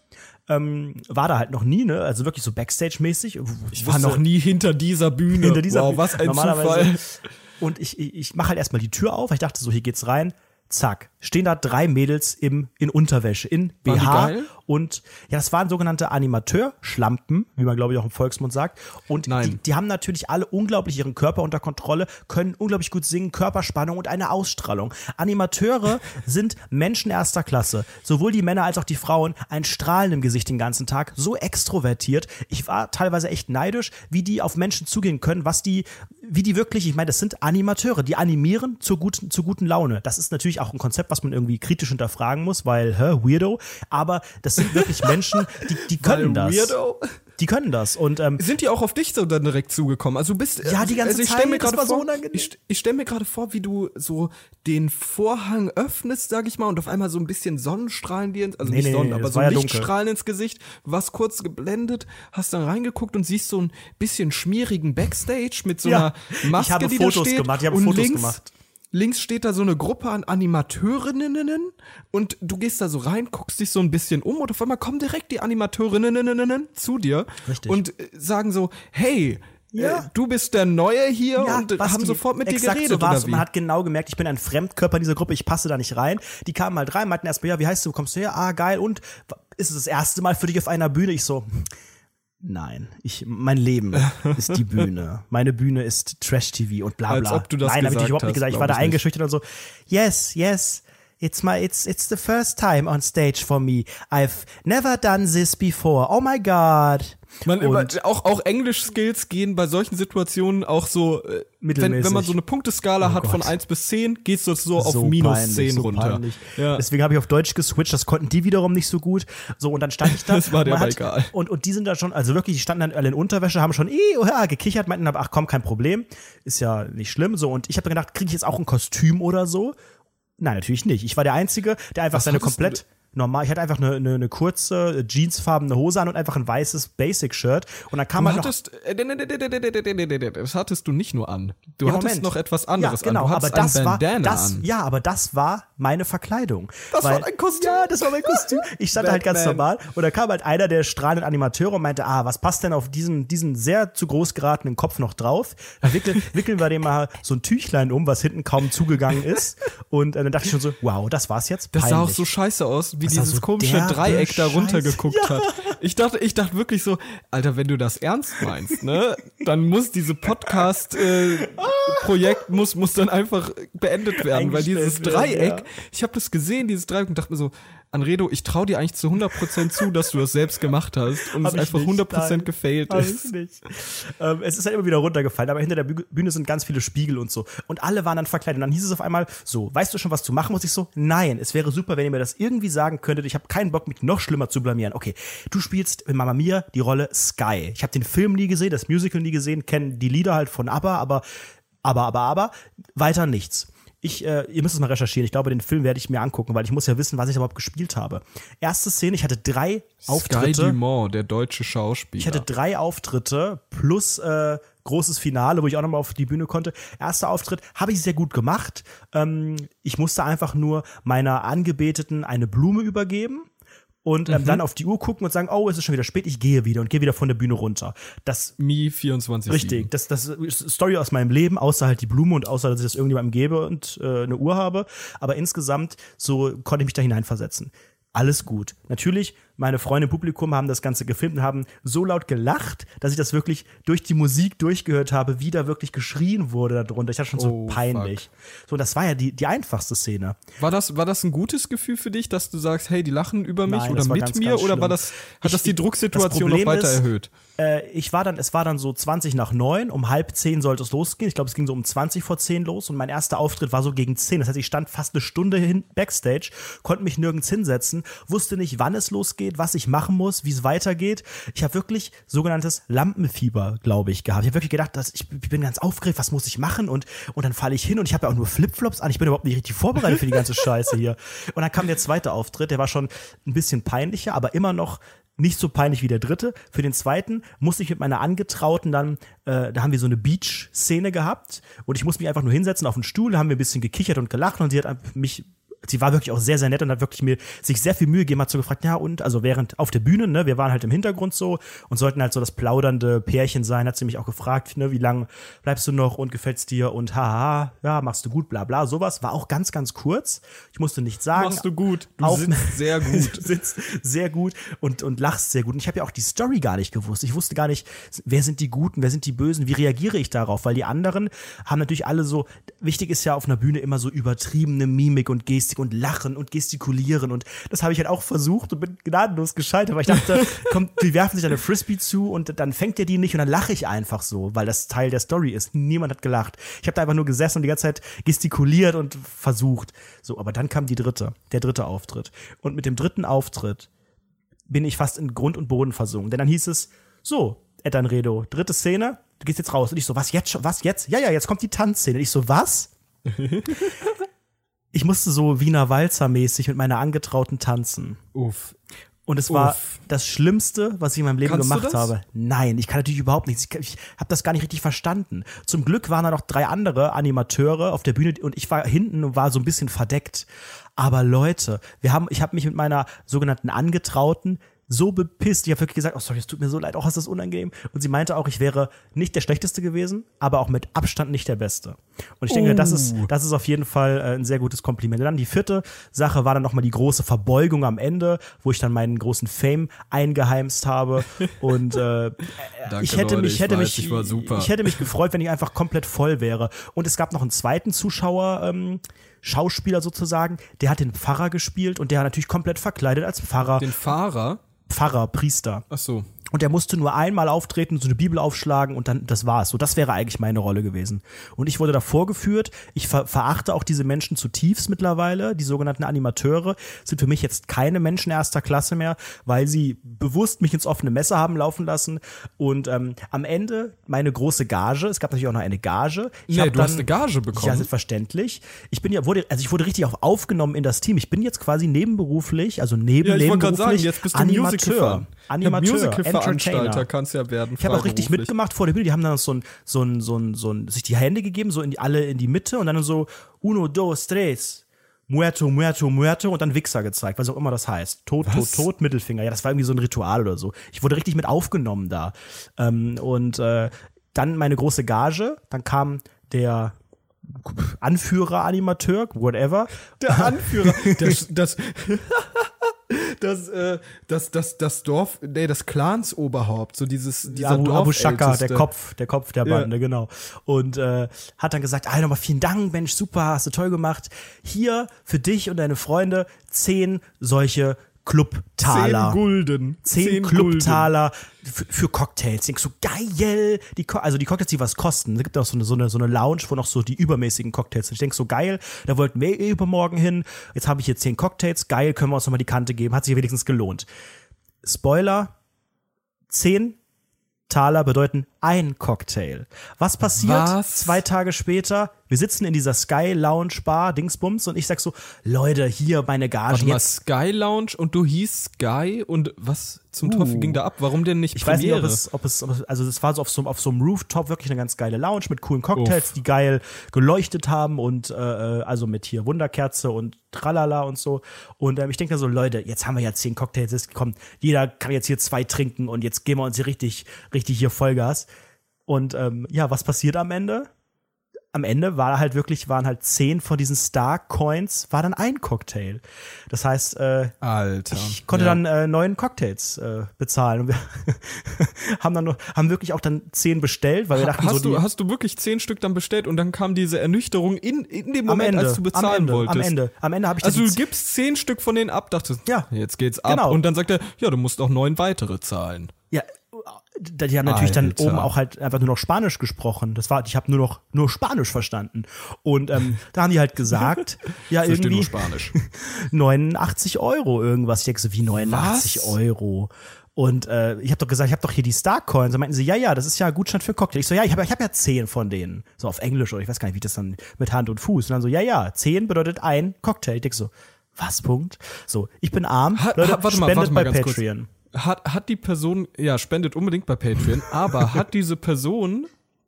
Ähm, war da halt noch nie, ne? Also wirklich so Backstage-mäßig. Ich war noch nie hinter dieser Bühne. hinter dieser wow, Bühne. was ein Normalerweise. Zufall. Und ich, ich, ich mache halt erstmal die Tür auf. Ich dachte so, hier geht's rein. Zack, stehen da drei Mädels im, in Unterwäsche, in BH? Und ja, das waren sogenannte Animateur-Schlampen, wie man glaube ich auch im Volksmund sagt. Und. Die, die haben natürlich alle unglaublich ihren Körper unter Kontrolle, können unglaublich gut singen, Körperspannung und eine Ausstrahlung. Animateure sind Menschen erster Klasse. Sowohl die Männer als auch die Frauen, ein Strahlen im Gesicht den ganzen Tag, so extrovertiert. Ich war teilweise echt neidisch, wie die auf Menschen zugehen können, was die, wie die wirklich, ich meine, das sind Animateure, die animieren zur guten, zur guten Laune. Das ist natürlich auch ein Konzept, was man irgendwie kritisch hinterfragen muss, weil, hä, Weirdo. Aber das sind wirklich Menschen, die, die können das. Weirdo. Die können das. Und ähm, Sind die auch auf dich so dann direkt zugekommen? Also du bist Ja, die ganze also ich stell mir Zeit, das gerade war so vor, unangenehm. ich, ich stell mir gerade vor, wie du so den Vorhang öffnest, sag ich mal, und auf einmal so ein bisschen Sonnenstrahlen dir, ins- also Nee, nicht Sonnen, nee, aber das so ja dunkel. Lichtstrahlen ins Gesicht, warst kurz geblendet, hast dann reingeguckt und siehst so ein bisschen schmierigen Backstage mit so Ja, einer Maske, ich habe die Fotos da steht, gemacht, ich habe und Fotos links, gemacht. Links steht da so eine Gruppe an Animateurinnen und du gehst da so rein, guckst dich so ein bisschen um und auf einmal kommen direkt die Animateurinnen zu dir Richtig. und äh, sagen so, hey, Ja. äh, du bist der Neue hier Ja, und Basti, haben sofort mit dir geredet so war's. oder Und wie? Man hat genau gemerkt, ich bin ein Fremdkörper in dieser Gruppe, ich passe da nicht rein. Die kamen halt rein, meinten erstmal, ja, wie heißt du, wo kommst du her? Ah, geil. Und ist es das erste Mal für dich auf einer Bühne? Ich so, nein, ich, mein Leben ist die Bühne. Meine Bühne ist Trash-TV und bla Als bla. ob du das nein, hab ich überhaupt nicht gesagt. Ich war da eingeschüchtert und so, yes, yes. It's my it's it's the first time on stage for me. I've never done this before. Oh my god. Man, immer, auch, auch Englisch-Skills gehen bei solchen Situationen auch so, äh, wenn, wenn man so eine Punkteskala hat von Gott. 1 bis 10, geht's das so, auf so minus peinlich, 10 so runter. Ja. Deswegen habe ich auf Deutsch geswitcht, das konnten die wiederum nicht so gut. So, und dann stand ich da. Das war aber hat- egal. Und, und die sind da schon, also wirklich, die standen dann alle in Unterwäsche, haben schon, eh, oh, ja, gekichert, meinten aber, ach komm, kein Problem. Ist ja nicht schlimm. So, und ich habe mir gedacht, kriege ich jetzt auch ein Kostüm oder so? Nein, natürlich nicht. Ich war der Einzige, der einfach Was seine hattest du komplett normal, ich hatte einfach eine, eine, eine kurze äh, jeansfarbene Hose an und einfach ein weißes Basic-Shirt. Und dann kam du halt hattest, äh, Das hattest du nicht nur an. Du ja, hattest Moment. noch etwas anderes ja, genau, an. aber das Bandana war, das, an. Ja, aber das war meine Verkleidung. Das weil, war dein Kostüm? Ja, das war mein Kostüm. Ich stand halt ganz normal und da kam halt einer der strahlenden Animateure und meinte, ah, was passt denn auf diesen, diesen sehr zu groß geratenen Kopf noch drauf? Dann wickeln, wickeln wir dem mal so ein Tüchlein um, was hinten kaum zugegangen ist. Und äh, dann dachte ich schon so, wow, das war's jetzt. Das sah auch so scheiße aus, wie dieses so komische Dreieck da runtergeguckt hat. Ich dachte, ich dachte wirklich so, Alter, wenn du das ernst meinst, ne, dann muss diese Podcast äh, Projekt muss muss dann einfach beendet werden, weil dieses Dreieck, ja. ich habe das gesehen, dieses Dreieck und dachte mir so, Anredo, ich traue dir eigentlich zu 100% zu, dass du das selbst gemacht hast und Hab es einfach nicht, 100% nein. gefailt ist. ich nicht. Ähm, es ist halt immer wieder runtergefallen, aber hinter der Bü- Bühne sind ganz viele Spiegel und so. Und alle waren dann verkleidet. Und dann hieß es auf einmal so, weißt du schon, was du machen musst? Ich so, nein, es wäre super, wenn ihr mir das irgendwie sagen könntet. Ich habe keinen Bock, mich noch schlimmer zu blamieren. Okay, du spielst in Mamma Mia die Rolle Sky. Ich habe den Film nie gesehen, das Musical nie gesehen, kenne die Lieder halt von ABBA, aber, aber, aber, aber, weiter nichts. Ich, äh, ihr müsst es mal recherchieren. Ich glaube, den Film werde ich mir angucken, weil ich muss ja wissen, was ich überhaupt gespielt habe. Erste Szene, ich hatte drei Sky Auftritte. Dumont, der deutsche Schauspieler. Ich hatte drei Auftritte plus äh, großes Finale, wo ich auch nochmal auf die Bühne konnte. Erster Auftritt habe ich sehr gut gemacht. Ähm, ich musste einfach nur meiner Angebeteten eine Blume übergeben und ähm, dann auf die Uhr gucken und sagen, oh, es ist schon wieder spät, ich gehe wieder und gehe wieder von der Bühne runter. Das Mi 24 Richtig, das, das ist Story aus meinem Leben, außer halt die Blume und außer, dass ich das irgendjemandem gebe und äh, eine Uhr habe. Aber insgesamt, so konnte ich mich da hineinversetzen. Alles gut. Natürlich, meine Freunde im Publikum haben das Ganze gefilmt und haben so laut gelacht, dass ich das wirklich durch die Musik durchgehört habe, wie da wirklich geschrien wurde darunter. Ich hatte schon so Oh, peinlich. So, das war ja die, die einfachste Szene. War das, war das ein gutes Gefühl für dich, dass du sagst, hey, die lachen über mich Nein, oder mit ganz, mir? ganz oder war das, hat Ich- das die Drucksituation das noch weiter ist, erhöht? Äh, ich war dann, es war dann so 20 nach neun, um halb zehn sollte es losgehen. Ich glaube, es ging so um 20 vor zehn los und mein erster Auftritt war so gegen 10. Das heißt, ich stand fast eine Stunde hin Backstage, konnte mich nirgends hinsetzen, wusste nicht, wann es losgeht, was ich machen muss, wie es weitergeht. Ich habe wirklich sogenanntes Lampenfieber, glaube ich, gehabt. Ich habe wirklich gedacht, dass ich, ich bin ganz aufgeregt, was muss ich machen und und dann falle ich hin und ich habe ja auch nur Flipflops an. Ich bin überhaupt nicht richtig vorbereitet für die ganze Scheiße hier. Und dann kam der zweite Auftritt, der war schon ein bisschen peinlicher, aber immer noch nicht so peinlich wie der dritte. Für den zweiten musste ich mit meiner Angetrauten dann, äh, da haben wir so eine Beach-Szene gehabt und ich musste mich einfach nur hinsetzen auf den Stuhl, haben wir ein bisschen gekichert und gelacht und sie hat mich sie war wirklich auch sehr, sehr nett und hat wirklich mir sich sehr viel Mühe gegeben, hat so gefragt, ja und, also während auf der Bühne, ne, wir waren halt im Hintergrund so und sollten halt so das plaudernde Pärchen sein, hat sie mich auch gefragt, ne, wie lang bleibst du noch und gefällt's dir und haha, ja, machst du gut, bla bla, sowas, war auch ganz, ganz kurz. Ich musste nichts sagen. Machst du gut, du Auf- sitzt sehr gut. sitzt sehr gut und, und lachst sehr gut. Und ich habe ja auch die Story gar nicht gewusst. Ich wusste gar nicht, wer sind die Guten, wer sind die Bösen, wie reagiere ich darauf? Weil die anderen haben natürlich alle so, wichtig ist ja auf einer Bühne immer so übertriebene Mimik und Gestik und Lachen und Gestikulieren. Und das habe ich halt auch versucht und bin gnadenlos gescheitert, weil ich dachte, komm, die werfen sich eine Frisbee zu und dann fängt er die nicht und dann lache ich einfach so, weil das Teil der Story ist. Niemand hat gelacht. Ich habe da einfach nur gesessen und die ganze Zeit gestikuliert und versucht. So, aber dann kam die dritte, der dritte Auftritt. Und mit dem dritten Auftritt bin ich fast in Grund und Boden versunken. Denn dann hieß es, so, Etanredo, dritte Szene, du gehst jetzt raus. Und ich so, was jetzt schon? Was jetzt? Ja, ja, jetzt kommt die Tanzszene. Und ich so, was? ich musste so Wiener Walzer mäßig mit meiner Angetrauten tanzen. Uff. Und es war Uff. das Schlimmste, was ich in meinem Leben Kannst gemacht habe. Nein, ich kann natürlich überhaupt nichts. Ich, ich habe das gar nicht richtig verstanden. Zum Glück waren da noch drei andere Animateure auf der Bühne und ich war hinten und war so ein bisschen verdeckt. Aber Leute, wir haben, ich habe mich mit meiner sogenannten Angetrauten so bepisst. Ich habe wirklich gesagt, oh sorry, es tut mir so leid, auch ist das unangenehm. Und sie meinte auch, ich wäre nicht der Schlechteste gewesen, aber auch mit Abstand nicht der Beste. Und ich denke, das ist, Oh. das ist auf jeden Fall äh, ein sehr gutes Kompliment. Dann die vierte Sache war dann nochmal die große Verbeugung am Ende, wo ich dann meinen großen Fame eingeheimst habe. Und äh, Danke, ich hätte Leute, mich, ich hätte weiß, mich, ich hätte mich gefreut, wenn ich einfach komplett voll wäre. Und es gab noch einen zweiten Zuschauer, ähm, Schauspieler sozusagen, der hat den Pfarrer gespielt und der war natürlich komplett verkleidet als Pfarrer, Den Fahrer? Pfarrer, Priester. Ach so. Und der musste nur einmal auftreten, so eine Bibel aufschlagen und dann, das war's. So, das wäre eigentlich meine Rolle gewesen. Und ich wurde da vorgeführt. Ich ver verachte auch diese Menschen zutiefst mittlerweile. Die sogenannten Animateure sind für mich jetzt keine Menschen erster Klasse mehr, weil sie bewusst mich ins offene Messer haben laufen lassen. Und ähm, am Ende meine große Gage. Es gab natürlich auch noch eine Gage. Ich Nee, du hast eine Gage bekommen. Ja, selbstverständlich. Ich bin ja, wurde, also ich wurde richtig auf aufgenommen in das Team. Ich bin jetzt quasi nebenberuflich, also neben Ja, ich nebenberuflich sagen, jetzt bist du Animateur. Musical-Fan. Animateur, Musical-Veranstalter Entertainer. kannst ja werden. Ich habe auch richtig mitgemacht vor der Bühne. Die haben dann so ein, so ein, so ein, so ein, sich die Hände gegeben, so in die, alle in die Mitte und dann so uno, dos, tres. Muerto, muerto, muerto und dann Wichser gezeigt, was auch immer das heißt. Tot, Was? tot, tot, Mittelfinger. Ja, das war irgendwie so ein Ritual oder so. Ich wurde richtig mit aufgenommen da. Ähm, und äh, dann meine große Gage. Dann kam der Anführer, Animateur, whatever. Der Anführer. das, das, das, äh, das, das, das Dorf, nee, das Clansoberhaupt, so dieses, dieser Abu, Abu Shaka, der. Kopf, der Kopf der Ja. Bande, genau. Und äh, hat dann gesagt, ah, nochmal vielen Dank, Mensch, super, hast du toll gemacht. Hier für dich und deine Freunde zehn solche Clubtaler. Zehn Gulden. Zehn Clubtaler für, für Cocktails. Denkst du, geil. Die, Co- also die Cocktails, die was kosten. Es gibt auch so eine, so, eine, so eine Lounge, wo noch so die übermäßigen Cocktails sind. Ich denk so, geil, da wollten wir eh übermorgen hin. Jetzt habe ich hier zehn Cocktails. Geil, können wir uns nochmal die Kante geben. Hat sich wenigstens gelohnt. Spoiler, zehn Taler bedeuten ein Cocktail. Was passiert Was? zwei Tage später? Wir sitzen in dieser Sky Lounge Bar, Dingsbums, und ich sag so, Leute, hier meine Gage. Warte mal, jetzt Sky Lounge und du hieß Sky und was zum Teufel Uh. ging da ab? Warum denn nicht Ich weiß nicht, ob Premiere? es, ob es, also es war so auf so, auf so einem Rooftop wirklich eine ganz geile Lounge mit coolen Cocktails, Uff. die geil geleuchtet haben und äh, äh, also mit hier Wunderkerze und Tralala und so. Und ähm, ich denke da so, Leute, jetzt haben wir ja zehn Cocktails, jetzt kommt, jeder kann jetzt hier zwei trinken und jetzt geben wir uns hier richtig, richtig hier Vollgas. Und ähm, ja, was passiert am Ende? Am Ende war halt wirklich, waren halt zehn von diesen Star Coins, war dann ein Cocktail. Das heißt, äh, Alter. ich konnte Ja. dann äh, neun Cocktails äh, bezahlen. Und wir haben dann nur, haben wirklich auch dann zehn bestellt, weil wir dachten Hast, so, du, hast du wirklich zehn Stück dann bestellt und dann kam diese Ernüchterung in, in dem Moment, Ende, als du bezahlen am Ende, wolltest. am Ende, am Ende habe ich Also du gibst zehn Stück von denen ab, dachtest, Ja. jetzt geht's ab. Genau. Und dann sagt er, ja, du musst auch neun weitere zahlen. ja, die haben natürlich dann Alter. oben auch halt einfach nur noch Spanisch gesprochen. Das war, ich habe nur noch nur Spanisch verstanden. Und ähm, da haben die halt gesagt, ja irgendwie nur Spanisch. 89 Euro irgendwas. Ich denke so, wie 89 Was? Euro? Und äh, ich habe doch gesagt, ich habe doch hier die Star Coins. Da meinten sie, ja, ja, das ist ja ein Gutschein für Cocktail. Ich so, ja, ich habe ich hab ja zehn von denen. So auf Englisch oder ich weiß gar nicht, wie das dann mit Hand und Fuß. Und dann so, ja, ja, zehn bedeutet ein Cocktail. Ich denk so, was, Punkt? So, ich bin arm. Hat- Leute, warte mal, spendet warte mal bei ganz kurz. Hat, hat die Person, ja, spendet unbedingt bei Patreon, aber hat diese Person,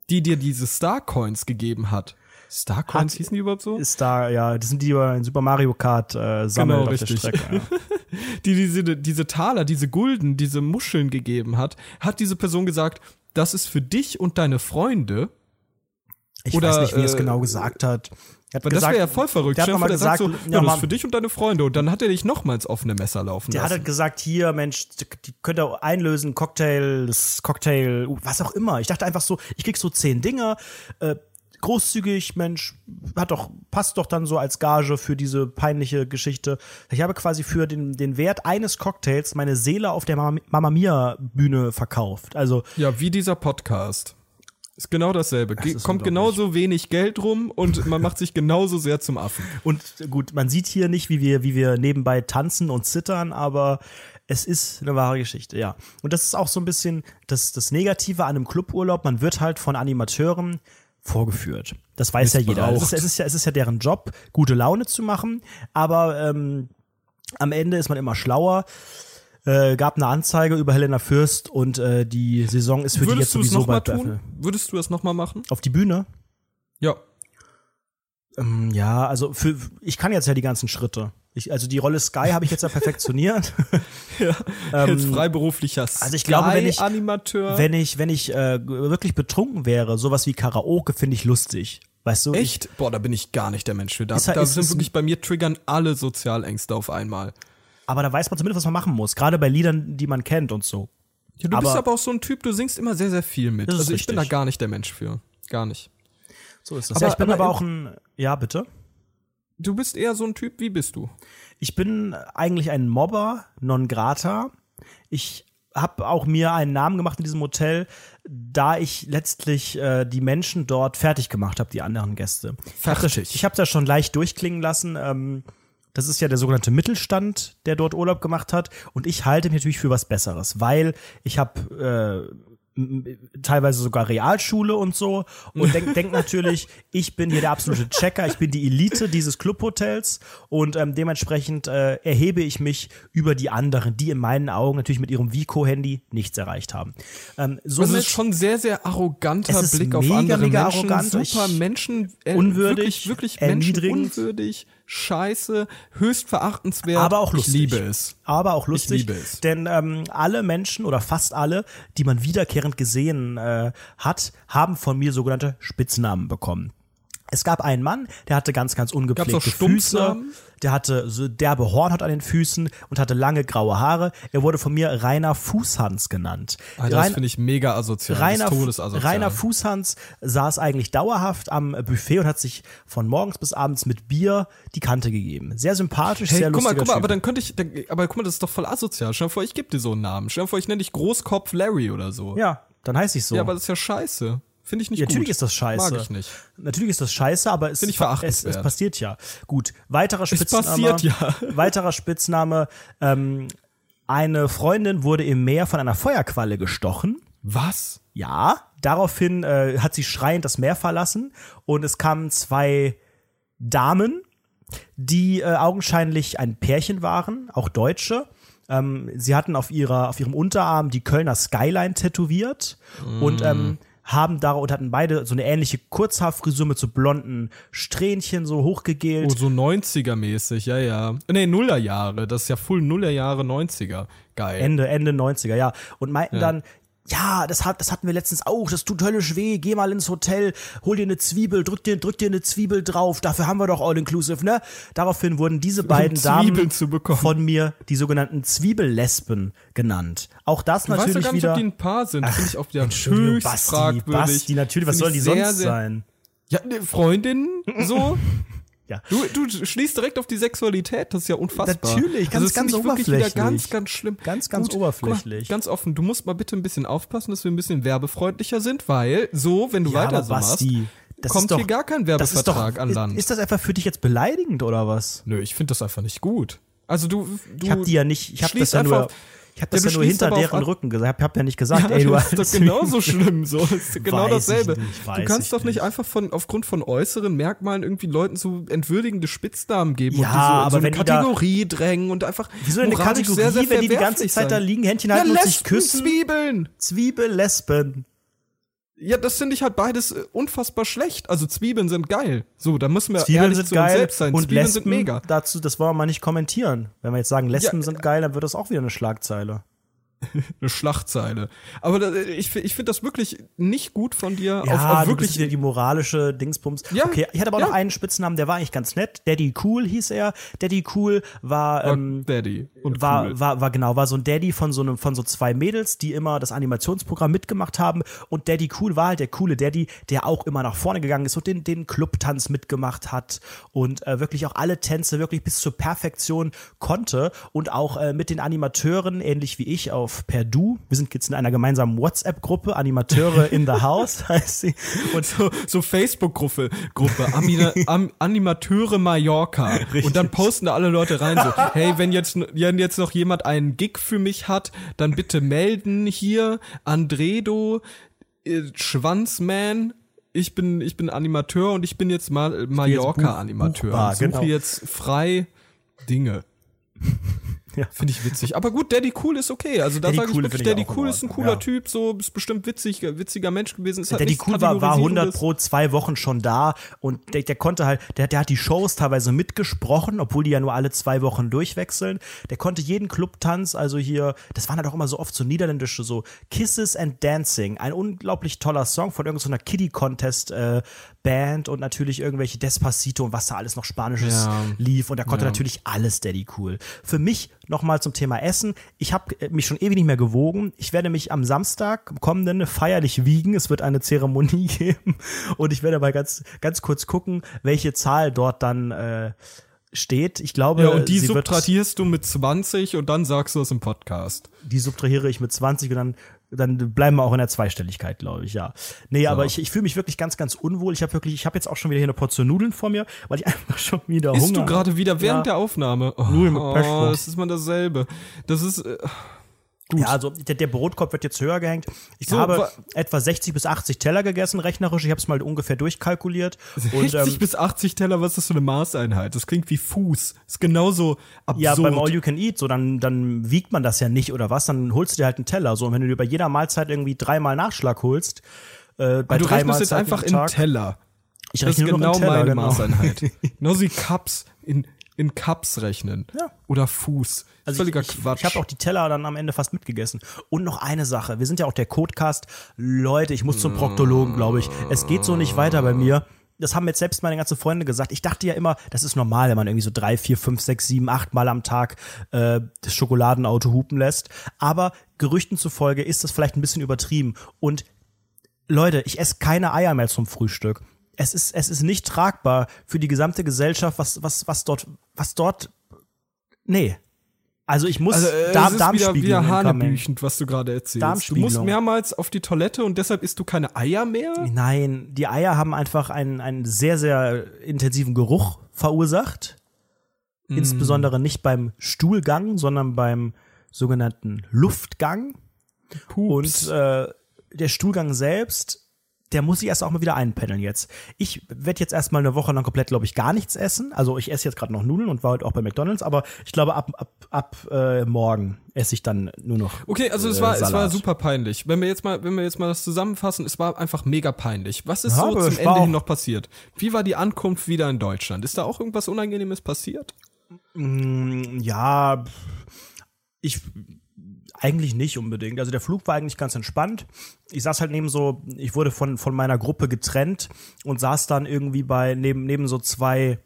die dir diese Star Coins gegeben hat, Starcoins hießen die überhaupt so? Ist da, ja, das sind die, die in Super Mario Kart äh, sammeln genau, auf richtig. der Strecke. Ja. die diese, diese Taler, diese Gulden, diese Muscheln gegeben hat, hat diese Person gesagt, das ist für dich und deine Freunde. Ich Oder, weiß nicht, wie äh, es genau gesagt hat. Hat gesagt, das wäre ja voll verrückt. Der hat mal gesagt, so, ja, das ist für dich und deine Freunde. Und dann hat er dich nochmals offene Messer laufen der lassen. Der hat gesagt, hier, Mensch, die könnt ihr einlösen, Cocktail, das Cocktail, was auch immer. Ich dachte einfach so, ich krieg so zehn Dinger, äh, großzügig, Mensch, hat doch, passt doch dann so als Gage für diese peinliche Geschichte. Ich habe quasi für den, den Wert eines Cocktails meine Seele auf der Mama Mia Bühne verkauft. Also. Ja, wie dieser Podcast. Ist genau dasselbe. Das ist Kommt genauso wenig Geld rum und man macht sich genauso sehr zum Affen. Und gut, man sieht hier nicht, wie wir, wie wir nebenbei tanzen und zittern, aber es ist eine wahre Geschichte, ja. Und das ist auch so ein bisschen das, das Negative an einem Cluburlaub. Man wird halt von Animateuren vorgeführt. Das weiß ja jeder. Es ist, es, ist ja, es ist ja deren Job, gute Laune zu machen, aber ähm, am Ende ist man immer schlauer. Äh, gab eine Anzeige über Helena Fürst und äh, die Saison ist für Würdest die jetzt sowieso bald tun? Würdest du das nochmal machen? Auf die Bühne? Ja. Ähm, ja, also für, ich kann jetzt ja die ganzen Schritte. Ich, also die Rolle Sky habe ich jetzt ja perfektioniert. ja, ähm, jetzt freiberuflicher Sky Also ich glaube, wenn ich, Animateur. wenn ich, wenn ich äh, wirklich betrunken wäre, sowas wie Karaoke finde ich lustig. Weißt du? Echt? Ich, Boah, da bin ich gar nicht der Mensch für. Da, halt, da sind wirklich bei mir triggern alle Sozialängste auf einmal. Aber da weiß man zumindest, was man machen muss. Gerade bei Liedern, die man kennt und so. Ja, du aber, bist aber auch so ein Typ, du singst immer sehr, sehr viel mit. Also ich bin da gar nicht der Mensch für. Gar nicht. So ist das. Aber, ja, ich bin aber, aber auch ein. Ja, bitte. Du bist eher so ein Typ, wie bist du? Ich bin eigentlich ein Mobber, non grata. Ich habe auch mir einen Namen gemacht in diesem Hotel, da ich letztlich äh, die Menschen dort fertig gemacht habe, die anderen Gäste. Fertig. Ich habe das, hab schon leicht durchklingen lassen. Ähm, das ist ja der sogenannte Mittelstand, der dort Urlaub gemacht hat. Und ich halte mich natürlich für was Besseres, weil ich habe äh, teilweise sogar Realschule und so. Und denk, denk natürlich, ich bin hier der absolute Checker, ich bin die Elite dieses Clubhotels. Und ähm, dementsprechend äh, erhebe ich mich über die anderen, die in meinen Augen natürlich mit ihrem Vico-Handy nichts erreicht haben. Ähm, somit, das ist schon sehr, sehr arroganter Blick auf andere mega Menschen, arrogant, super Menschen, äh, unwürdig, wirklich, wirklich Menschen unwürdig scheiße, höchst verachtenswert. Aber auch lustig. Ich liebe es. Aber auch lustig. Ich liebe es. Denn ähm, alle Menschen oder fast alle, die man wiederkehrend gesehen äh, hat, haben von mir sogenannte Spitznamen bekommen. Es gab einen Mann, der hatte ganz, ganz ungepflegte Füße. Der hatte so derbe Hornhaut an den Füßen und hatte lange graue Haare. Er wurde von mir Rainer Fußhans genannt. Ah, das finde ich mega asozial. Rainer, Rainer Fußhans saß eigentlich dauerhaft am Buffet und hat sich von morgens bis abends mit Bier die Kante gegeben. Sehr sympathisch, hey, sehr guck mal, guck mal, aber dann könnte ich, dann, aber guck mal, das ist doch voll asozial. Stell dir vor, ich gebe dir so einen Namen. Stell dir vor, ich nenne dich Großkopf Larry oder so. Ja, dann heiße ich so. Ja, aber das ist ja scheiße. Finde ich nicht ja, gut. Natürlich ist das scheiße. Mag ich nicht. Natürlich ist das scheiße, aber es, es, es passiert ja. Gut, weiterer Spitzname. Es passiert ja. weiterer Spitzname. Ähm, eine Freundin wurde im Meer von einer Feuerqualle gestochen. Was? Ja. Daraufhin äh, hat sie schreiend das Meer verlassen und es kamen zwei Damen, die äh, augenscheinlich ein Pärchen waren, auch Deutsche. Ähm, sie hatten auf ihrer auf ihrem Unterarm die Kölner Skyline tätowiert mm. und ähm, haben da und hatten beide so eine ähnliche Kurzhaarfrisur mit so blonden Strähnchen so hochgegelt. Oh, so 90er-mäßig, ja, ja. Nee, Nullerjahre, das ist ja Full Nullerjahre 90er. Geil. Ende, Ende 90er, ja. Und meinten ja. dann, ja, das, hat, das hatten wir letztens auch, das tut höllisch weh, geh mal ins Hotel, hol dir eine Zwiebel, drück dir, drück dir eine Zwiebel drauf, dafür haben wir doch All-Inclusive, ne? Daraufhin wurden diese beiden um Damen von mir die sogenannten Zwiebellesben genannt. Auch das du natürlich weißt ja gar nicht, wieder. Ob die ein Paar sind, finde ich auch wieder höchst Basti, fragwürdig. Basti, natürlich, was sollen die sehr, sonst sein? Ja, ne, Freundinnen, so. Ja. Du, du schließt direkt auf die Sexualität, das ist ja unfassbar. Natürlich, ganz, also ganz oberflächlich. ganz, ganz schlimm. Ganz, ganz Gut, oberflächlich. Mal, ganz offen, du musst mal bitte ein bisschen aufpassen, dass wir ein bisschen werbefreundlicher sind, weil so, wenn du ja, weiter so machst, kommt doch, hier gar kein Werbevertrag doch, an Land. Ist, das einfach für dich jetzt beleidigend oder was? Nö, ich finde das einfach nicht gut. Also du, du ich hab die ja nicht, ich hab das ja nur, ich habe das ja, ja nur hinter deren Rücken gesagt. Ich habe ja nicht gesagt, ja, ey, du das ist doch genauso schlimm. So ist genau dasselbe. du kannst doch nicht einfach von aufgrund von äußeren Merkmalen irgendwie Leuten so entwürdigende Spitznamen geben ja, und die so, aber so eine Kategorie drängen und einfach Wieso eine Kategorie, sehr, sehr wenn die die ganze Zeit sein. da liegen, Händchen halten ja, und sich küssen? Zwiebeln. Zwiebellesben. Ja, das finde ich halt beides äh, unfassbar schlecht. Also Zwiebeln sind geil. So, da müssen wir Zwiebeln ehrlich sind zu geil uns selbst sein. und Zwiebeln Lesben sind mega. dazu, das wollen wir mal nicht kommentieren. Wenn wir jetzt sagen, Lesben Ja, sind geil, dann wird das auch wieder eine Schlagzeile. Eine Schlachtzeile. Aber da, ich, ich finde das wirklich nicht gut von dir. Ja, auf, auf wirklich die moralische Dingsbums. Ja, okay, ich hatte aber ja. noch einen Spitznamen, der war eigentlich ganz nett. Daddy Cool hieß er. Daddy Cool war, ähm, Daddy und war, cool. war, war genau, war so ein Daddy von so einem, von so zwei Mädels, die immer das Animationsprogramm mitgemacht haben. Und Daddy Cool war halt der coole Daddy, der auch immer nach vorne gegangen ist und den, den Clubtanz mitgemacht hat und äh, wirklich auch alle Tänze wirklich bis zur Perfektion konnte und auch äh, mit den Animateuren, ähnlich wie ich, auf per Du. Wir sind jetzt in einer gemeinsamen WhatsApp-Gruppe, Animateure in the House heißt sie. Und so, so Facebook-Gruppe, Gruppe, Amina, Am, Animateure Mallorca. Und dann posten da alle Leute rein so, hey, wenn jetzt, wenn jetzt noch jemand einen Gig für mich hat, dann bitte melden hier, Andredo, äh, Schwanzman, ich bin, ich bin Animateur und ich bin jetzt mal Mallorca-Animateur. suche genau. jetzt frei Dinge. Ja. Finde ich witzig. Aber gut, Daddy Cool ist okay. Also da Daddy sage ich Cool wirklich, finde ich Daddy in Cool ist ein cooler ja. Typ, so ist bestimmt witzig, witziger Mensch gewesen. Ist halt Daddy Cool war, war 100 Kategorisierendes. pro zwei Wochen schon da und der, der konnte halt, der, der hat die Shows teilweise mitgesprochen, obwohl die ja nur alle zwei Wochen durchwechseln. Der konnte jeden Clubtanz, also hier, das waren halt auch immer so oft so niederländische, so Kisses and Dancing, ein unglaublich toller Song von irgendeiner Kiddie-Contest äh, Band und natürlich irgendwelche Despacito und was da alles noch Spanisches Ja. lief und er konnte Ja. natürlich alles Daddy Cool. Für mich nochmal zum Thema Essen. Ich habe mich schon ewig nicht mehr gewogen. Ich werde mich am Samstag am kommenden feierlich wiegen. Es wird eine Zeremonie geben und ich werde mal ganz ganz kurz gucken, welche Zahl dort dann äh, steht. Ich glaube, Ja, und die subtrahierst du mit 20 und dann sagst du es im Podcast. die subtrahiere ich mit 20 und dann dann bleiben wir auch in der Zweistelligkeit, glaube ich, ja. Nee, aber ich, ich fühle mich wirklich ganz, ganz unwohl. Ich habe wirklich, ich habe jetzt auch schon wieder hier eine Portion Nudeln vor mir, weil ich einfach schon wieder Isst Hunger du gerade wieder während Ja. der Aufnahme? Oh, Nudeln mit Pesto. das ist mal dasselbe. Das ist, äh, Ja, also der, der Brotkorb wird jetzt höher gehängt. Ich So, habe wa- etwa 60 bis 80 Teller gegessen, rechnerisch. Ich habe es mal ungefähr durchkalkuliert. Und 60 ähm, bis 80 Teller, was ist das für eine Maßeinheit? Das klingt wie Fuß. Ist genauso absurd. ja, beim All You Can Eat, so dann, dann wiegt man das ja nicht oder was, dann holst du dir halt einen Teller. So, und wenn du dir bei jeder Mahlzeit irgendwie dreimal Nachschlag holst, äh, bei du drei rechnest jetzt einfach in Teller. ich Das ist rechne nur noch genau Teller, meine genau. Maßeinheit. Genauso wie Cups in, in Cups rechnen. Ja. Oder Fuß. Also Völliger ich, Quatsch. Ich, ich habe auch die Teller dann am Ende fast mitgegessen. Und noch eine Sache. Wir sind ja auch der Codecast. Leute, ich muss zum Proktologen, glaube ich. Es geht so nicht weiter bei mir. Das haben jetzt selbst meine ganzen Freunde gesagt. Ich dachte ja immer, das ist normal, wenn man irgendwie so drei, vier, fünf, sechs, sieben, acht Mal am Tag äh, das Schokoladenauto hupen lässt. Aber Gerüchten zufolge ist das vielleicht ein bisschen übertrieben. Und Leute, ich esse keine Eier mehr zum Frühstück. Es ist, es ist nicht tragbar für die gesamte Gesellschaft, was, was, was dort, was dort, nee. Also ich muss Also, äh, Darm, es ist wieder, wieder hanebüchend, was du gerade erzählst. Du musst mehrmals auf die Toilette und deshalb isst du keine Eier mehr? Nein, die Eier haben einfach einen, einen sehr, sehr intensiven Geruch verursacht. Mm. Insbesondere nicht beim Stuhlgang, sondern beim sogenannten Luftgang. Pups. Und äh, der Stuhlgang selbst, der muss ich erst auch mal wieder einpendeln jetzt. Ich werde jetzt erstmal eine Woche lang komplett, glaube ich, gar nichts essen. Also ich esse jetzt gerade noch Nudeln und war heute auch bei McDonalds, aber ich glaube, ab, ab, ab äh, morgen esse ich dann nur noch. Okay, also es äh, war, es war Salat. super peinlich. Wenn wir jetzt mal, wenn wir jetzt mal das zusammenfassen, es war einfach mega peinlich. Was ist Ja, so zum es war Ende hin noch passiert? Wie war die Ankunft wieder in Deutschland? Ist da auch irgendwas Unangenehmes passiert? Mm, Ja, ich eigentlich nicht unbedingt. Also der Flug war eigentlich ganz entspannt. Ich saß halt neben so, ich wurde von, von meiner Gruppe getrennt und saß dann irgendwie bei, neben, neben so zwei,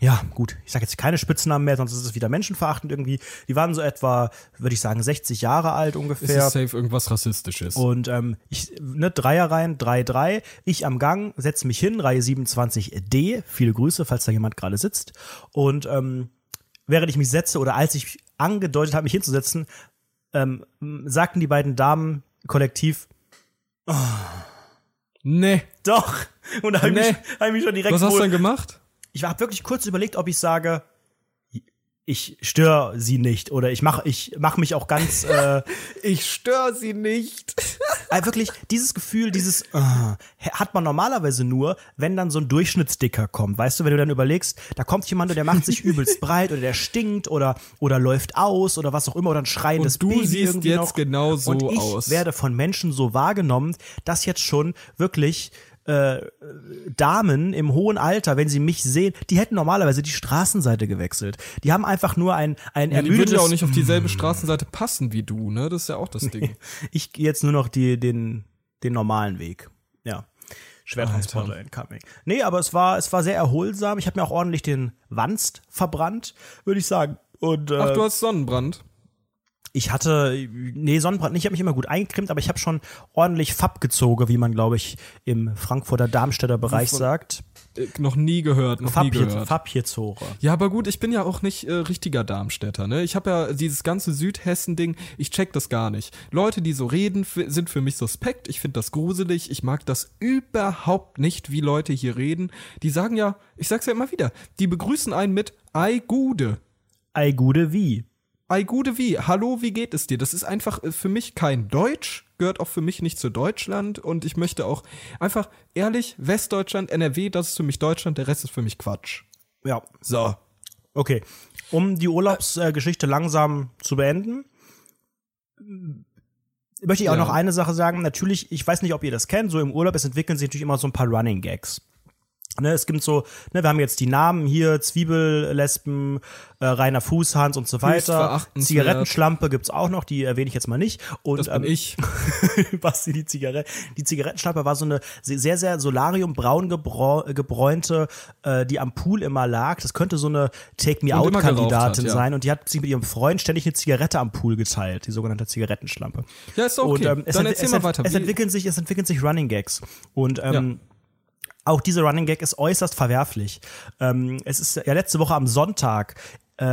ja, gut, ich sage jetzt keine Spitznamen mehr, sonst ist es wieder menschenverachtend irgendwie. Die waren so etwa, würde ich sagen, 60 Jahre alt Ist ungefähr. es safe irgendwas Rassistisches? Und ähm, ich, ne, Dreierreihen, 3-3. Ich am Gang, setze mich hin, Reihe 27D. Viele Grüße, falls da jemand gerade sitzt. Und ähm, während ich mich setze oder als ich angedeutet habe, mich hinzusetzen, ähm, sagten die beiden Damen kollektiv, nee. doch. Und da habe ich, Nee. mich- hab ich mich schon direkt Was hast du wohl, dann gemacht? ich habe wirklich kurz überlegt, ob ich sage, ich störe sie nicht oder ich mache ich mach mich auch ganz äh, Ich störe sie nicht. äh, wirklich, dieses Gefühl, dieses äh, hat man normalerweise nur, wenn dann so ein Durchschnittsdicker kommt. Weißt du, wenn du dann überlegst, da kommt jemand und der macht sich übelst breit oder der stinkt oder, oder läuft aus oder was auch immer oder ein schreiendes und du Baby siehst jetzt noch. genau so und ich aus. werde von Menschen so wahrgenommen, dass jetzt schon wirklich äh, Damen im hohen Alter, wenn sie mich sehen, die hätten normalerweise die Straßenseite gewechselt. Die haben einfach nur ein ein ja, die würden ja auch nicht auf dieselbe Straßenseite passen wie du, ne? Das ist ja auch das Ding. ich gehe jetzt nur noch die, den, den normalen Weg. Ja. Schwertransporter incoming. Nee, aber es war, es war sehr erholsam. Ich habe mir auch ordentlich den Wanst verbrannt, würde ich sagen. Und, äh, Ach, du hast Sonnenbrand. Ich hatte, nee, Sonnenbrand nicht, ich habe mich immer gut eingecremt, aber ich habe schon ordentlich Fab gezogen, wie man, glaube ich, im Frankfurter Darmstädter Bereich Von- sagt. Äh, noch nie gehört, noch nie gehört. Fabjezore. Ja, aber gut, ich bin ja auch nicht äh, richtiger Darmstädter, ne? Ich habe ja dieses ganze Südhessen-Ding, ich check das gar nicht. Leute, die so reden, sind für mich suspekt. Ich finde das gruselig. Ich mag das überhaupt nicht, wie Leute hier reden. Die sagen ja, ich sag's ja immer wieder, die begrüßen einen mit Ei Gude. Ei, gude wie. Ei Gude wie? Hallo, wie geht es dir? Das ist einfach äh, für mich kein Deutsch, gehört auch für mich nicht zu Deutschland und ich möchte auch einfach ehrlich, Westdeutschland, NRW, das ist für mich Deutschland, der Rest ist für mich Quatsch. Ja, So. okay. Um die Urlaubsgeschichte langsam zu beenden, möchte ich auch Ja. noch eine Sache sagen. Natürlich, ich weiß nicht, ob ihr das kennt, so im Urlaub, es entwickeln sich natürlich immer so ein paar Running Gags. Ne, es gibt so, ne, wir haben jetzt die Namen hier, Zwiebellespen, äh, Rainer Fußhans und so weiter. Zigarettenschlampe gibt's auch noch, die erwähne ich jetzt mal nicht. Und, Das bin ähm, ich. Basti, die Zigarette. Die Zigarettenschlampe war so eine sehr, sehr solariumbraun gebräunte, äh, die am Pool immer lag. Das könnte so eine Take Me Und immer Out-Kandidatin geraucht hat, ja. sein. Und die hat sich mit ihrem Freund ständig eine Zigarette am Pool geteilt, die sogenannte Zigarettenschlampe. Ja, ist okay. Und ähm, es, Dann erzähl mal weiter. es entwickeln sich, es entwickeln sich Running Gags. Und ähm, auch dieser Running Gag ist äußerst verwerflich. Ähm, es ist ja letzte Woche am Sonntag, äh,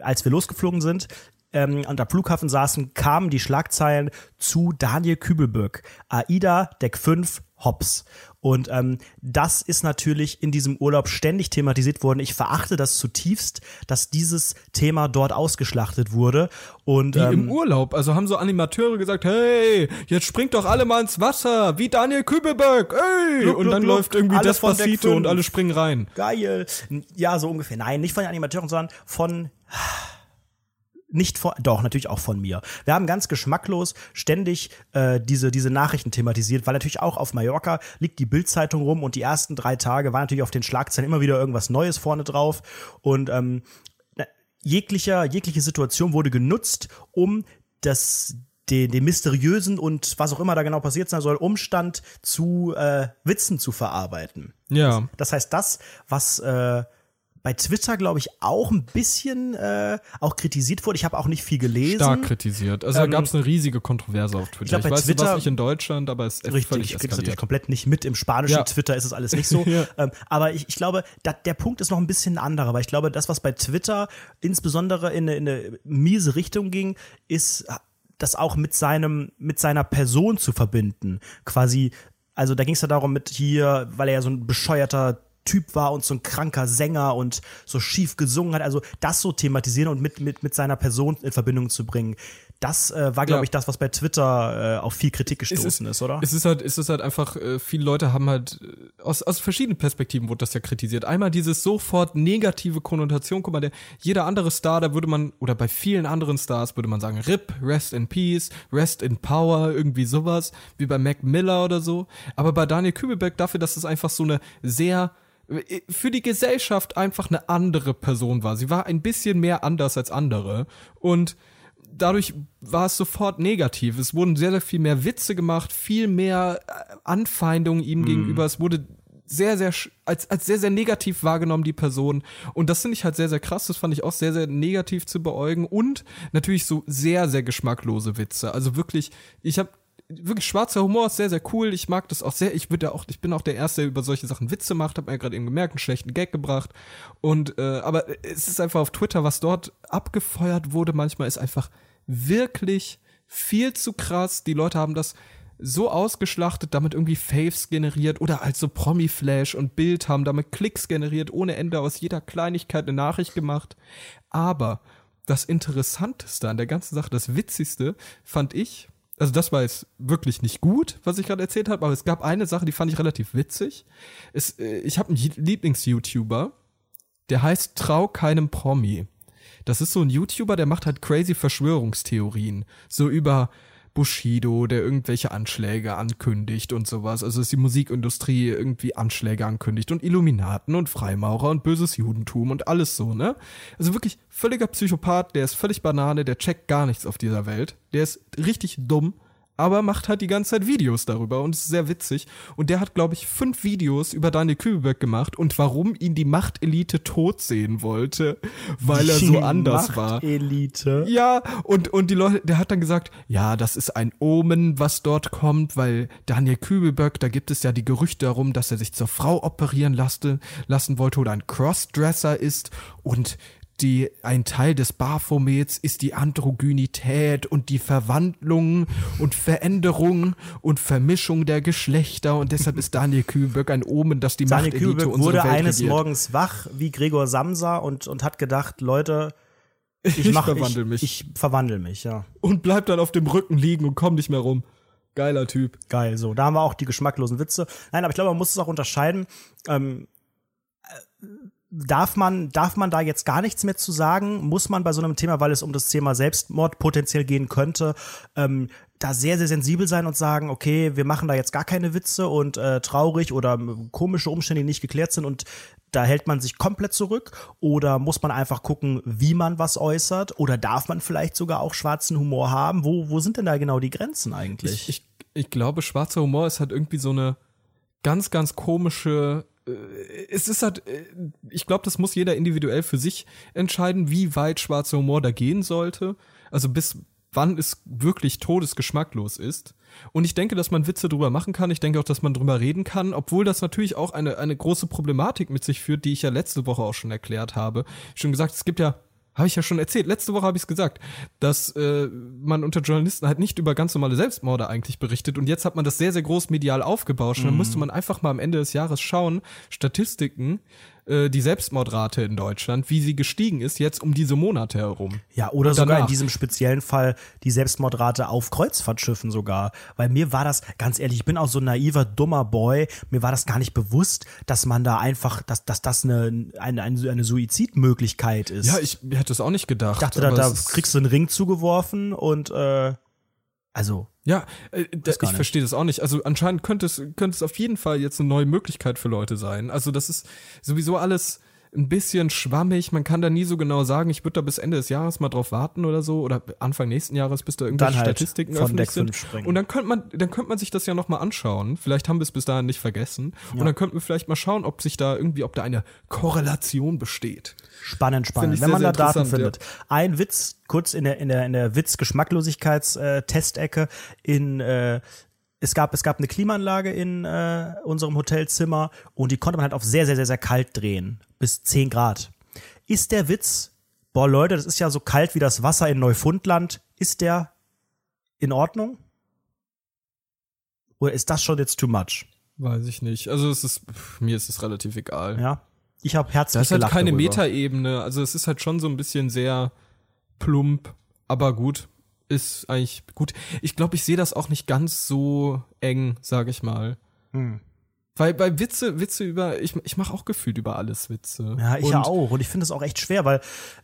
als wir losgeflogen sind, ähm, an der Flughafen saßen, kamen die Schlagzeilen zu Daniel Kübelböck. AIDA, Deck 5, Hops. Und ähm, das ist natürlich in diesem Urlaub ständig thematisiert worden. Ich verachte das zutiefst, dass dieses Thema dort ausgeschlachtet wurde. Und Wie ähm, im Urlaub. Also haben so Animateure gesagt, hey, jetzt springt doch alle mal ins Wasser, wie Daniel Kübelberg, ey! Gluck, und dann gluck, läuft irgendwie Deck Despacito und alle springen rein. geil. Ja, so ungefähr. Nein, nicht von den Animateuren, sondern von nicht von, doch, natürlich auch von mir. Wir haben ganz geschmacklos ständig äh, diese, diese Nachrichten thematisiert, weil natürlich auch auf Mallorca liegt die Bildzeitung rum und die ersten drei Tage waren natürlich auf den Schlagzeilen immer wieder irgendwas Neues vorne drauf. Und ähm, jeglicher, jegliche Situation wurde genutzt, um das den, den mysteriösen und was auch immer da genau passiert sein soll, Umstand zu äh, Witzen zu verarbeiten. Ja. Das heißt, das, was äh, bei Twitter, glaube ich, auch ein bisschen äh, auch kritisiert wurde. Ich habe auch nicht viel gelesen. Stark kritisiert. Also Ähm, da gab es eine riesige Kontroverse auf Twitter. glaub, Ich, bei weiß Twitter- was nicht in Deutschland, aber es ist Richtig, völlig ich das natürlich eskaliert. komplett nicht mit. Im spanischen Ja. Twitter ist es alles nicht so. Ja. ähm, aber ich, ich glaube, da, der Punkt ist noch ein bisschen anderer, weil ich glaube, das, was bei Twitter insbesondere in eine, in eine miese Richtung ging, ist das auch mit seinem, mit seiner Person zu verbinden. Quasi, also da ging es ja darum mit hier, weil er ja so ein bescheuerter Typ war und so ein kranker Sänger und so schief gesungen hat, also das so thematisieren und mit, mit, mit seiner Person in Verbindung zu bringen. Das äh, war, glaube Ja. ich, das, was bei Twitter äh, auf viel Kritik Es gestoßen ist, oder? Es ist halt, es ist halt einfach, äh, viele Leute haben halt, äh, aus, aus verschiedenen Perspektiven wurde das ja kritisiert. Einmal dieses sofort negative Konnotation, guck mal, der, jeder andere Star, da würde man, oder bei vielen anderen Stars würde man sagen, RIP, Rest in Peace, Rest in Power, irgendwie sowas, wie bei Mac Miller oder so. Aber bei Daniel Kübelberg dafür, dass es einfach so eine sehr, für die Gesellschaft einfach eine andere Person war. Sie war ein bisschen mehr anders als andere. Und dadurch war es sofort negativ. Es wurden sehr, sehr viel mehr Witze gemacht, viel mehr äh, Anfeindungen ihm gegenüber. Es wurde sehr, sehr, als, als sehr, sehr negativ wahrgenommen, die Person. Und das finde ich halt sehr, sehr krass. Das fand ich auch sehr, sehr negativ zu beäugen. Und natürlich so sehr, sehr geschmacklose Witze. Also wirklich, ich habe wirklich schwarzer Humor ist sehr, sehr cool. Ich mag das auch sehr. Ich würde auch, ich bin auch der Erste, der über solche Sachen Witze macht. Hab mir gerade eben gemerkt, einen schlechten Gag gebracht. Und äh, aber es ist einfach auf Twitter, was dort abgefeuert wurde, manchmal ist einfach wirklich viel zu krass. Die Leute haben das so ausgeschlachtet, damit irgendwie Faves generiert oder als so Promi-Flash und Bild haben damit Klicks generiert, ohne Ende aus jeder Kleinigkeit eine Nachricht gemacht. Aber das Interessanteste an der ganzen Sache, das Witzigste, fand ich, Also das war jetzt wirklich nicht gut, was ich gerade erzählt habe, aber es gab eine Sache, die fand ich relativ witzig. Es, äh, ich habe einen Lieblings-YouTuber, der heißt Trau keinem Promi. Das ist so ein YouTuber, der macht halt crazy Verschwörungstheorien. So über Bushido, der irgendwelche Anschläge ankündigt und sowas. Also dass die Musikindustrie irgendwie Anschläge ankündigt und Illuminaten und Freimaurer und böses Judentum und alles so, ne? Also wirklich völliger Psychopath, der ist völlig Banane, der checkt gar nichts auf dieser Welt. Der ist richtig dumm aber macht halt die ganze Zeit Videos darüber und ist sehr witzig. Und der hat, glaube ich, fünf Videos über Daniel Kübelberg gemacht und warum ihn die Machtelite tot sehen wollte, weil er so anders war. Machtelite. Ja, und, und die Leute, der hat dann gesagt, ja, das ist ein Omen, was dort kommt, weil Daniel Kübelberg, da gibt es ja die Gerüchte darum, dass er sich zur Frau operieren lassen, lassen wollte oder ein Crossdresser ist und die, ein Teil des Baphomets ist die Androgynität und die Verwandlung und Veränderung und Vermischung der Geschlechter und deshalb ist Daniel Kühlberg ein Omen, dass die Daniel Machtelite Kühlberg unsere wurde Welt eines regiert. Morgens wach wie Gregor Samsa und, und hat gedacht, Leute, ich, ich mach, verwandel ich, mich. Ich verwandel mich, ja. Und bleib dann auf dem Rücken liegen und komm nicht mehr rum. Geiler Typ. Geil, so. Da haben wir auch die geschmacklosen Witze. Nein, aber ich glaube, man muss es auch unterscheiden. Ähm, darf man, darf man da jetzt gar nichts mehr zu sagen? Muss man bei so einem Thema, weil es um das Thema Selbstmord potenziell gehen könnte, ähm, da sehr, sehr sensibel sein und sagen, okay, wir machen da jetzt gar keine Witze und äh, traurig oder komische Umstände, die nicht geklärt sind und da hält man sich komplett zurück oder muss man einfach gucken, wie man was äußert oder darf man vielleicht sogar auch schwarzen Humor haben? Wo, wo sind denn da genau die Grenzen eigentlich? Ich, ich, ich glaube, schwarzer Humor ist halt irgendwie so eine ganz, ganz komische es ist halt, ich glaube, das muss jeder individuell für sich entscheiden, wie weit schwarzer Humor da gehen sollte. Also bis wann es wirklich todesgeschmacklos ist. Und ich denke, dass man Witze drüber machen kann. Ich denke auch, dass man drüber reden kann, obwohl das natürlich auch eine, eine große Problematik mit sich führt, die ich ja letzte Woche auch schon erklärt habe. Schon gesagt, es gibt ja habe ich ja schon erzählt. Letzte Woche habe ich es gesagt, dass äh, man unter Journalisten halt nicht über ganz normale Selbstmorde eigentlich berichtet. Und jetzt hat man das sehr, sehr groß medial aufgebauscht. Und dann müsste man einfach mal am Ende des Jahres schauen, Statistiken, äh, die Selbstmordrate in Deutschland, wie sie gestiegen ist jetzt um diese Monate herum. Ja, oder sogar in diesem speziellen Fall die Selbstmordrate auf Kreuzfahrtschiffen sogar. Weil mir war das, ganz ehrlich, ich bin auch so ein naiver, dummer Boy, mir war das gar nicht bewusst, dass man da einfach, dass, dass das eine, eine, eine, eine Suizidmöglichkeit ist. Ja, ich hätte es auch nicht gedacht. Ich dachte, da, da kriegst du einen Ring zugeworfen und äh, also ja, äh, ich verstehe das auch nicht. Also anscheinend könnte es, könnte es auf jeden Fall jetzt eine neue Möglichkeit für Leute sein. Also das ist sowieso alles ein bisschen schwammig. Man kann da nie so genau sagen, ich würde da bis Ende des Jahres mal drauf warten oder so oder Anfang nächsten Jahres, bis da irgendwelche halt Statistiken öffentlich sind. Springen. Und dann könnte man, dann könnte man sich das ja noch mal anschauen. Vielleicht haben wir es bis dahin nicht vergessen. Ja. Und dann könnten wir vielleicht mal schauen, ob sich da irgendwie, ob da eine Korrelation besteht. Spannend, spannend. Wenn sehr, man da Daten findet. Ja. Ein Witz, kurz in der, in der, in der Witz-Geschmacklosigkeits-Testecke in, äh, es gab, es gab eine Klimaanlage in äh, unserem Hotelzimmer und die konnte man halt auf sehr, sehr, sehr, sehr kalt drehen. Bis 10 Grad. Ist der Witz, boah Leute, das ist ja so kalt wie das Wasser in Neufundland, ist der in Ordnung? Oder ist das schon jetzt too much? Weiß ich nicht. Also es ist, mir ist es relativ egal. Ja. Ich habe herzlich Das ist halt keine Metaebene. Also es ist halt schon so ein bisschen sehr plump, aber gut ist eigentlich gut. Ich glaube, ich sehe das auch nicht ganz so eng, sage ich mal. Hm. Weil bei Witze, Witze über, ich, ich mache auch gefühlt über alles Witze. Ja, ich und ja auch. Und ich finde es auch echt schwer, weil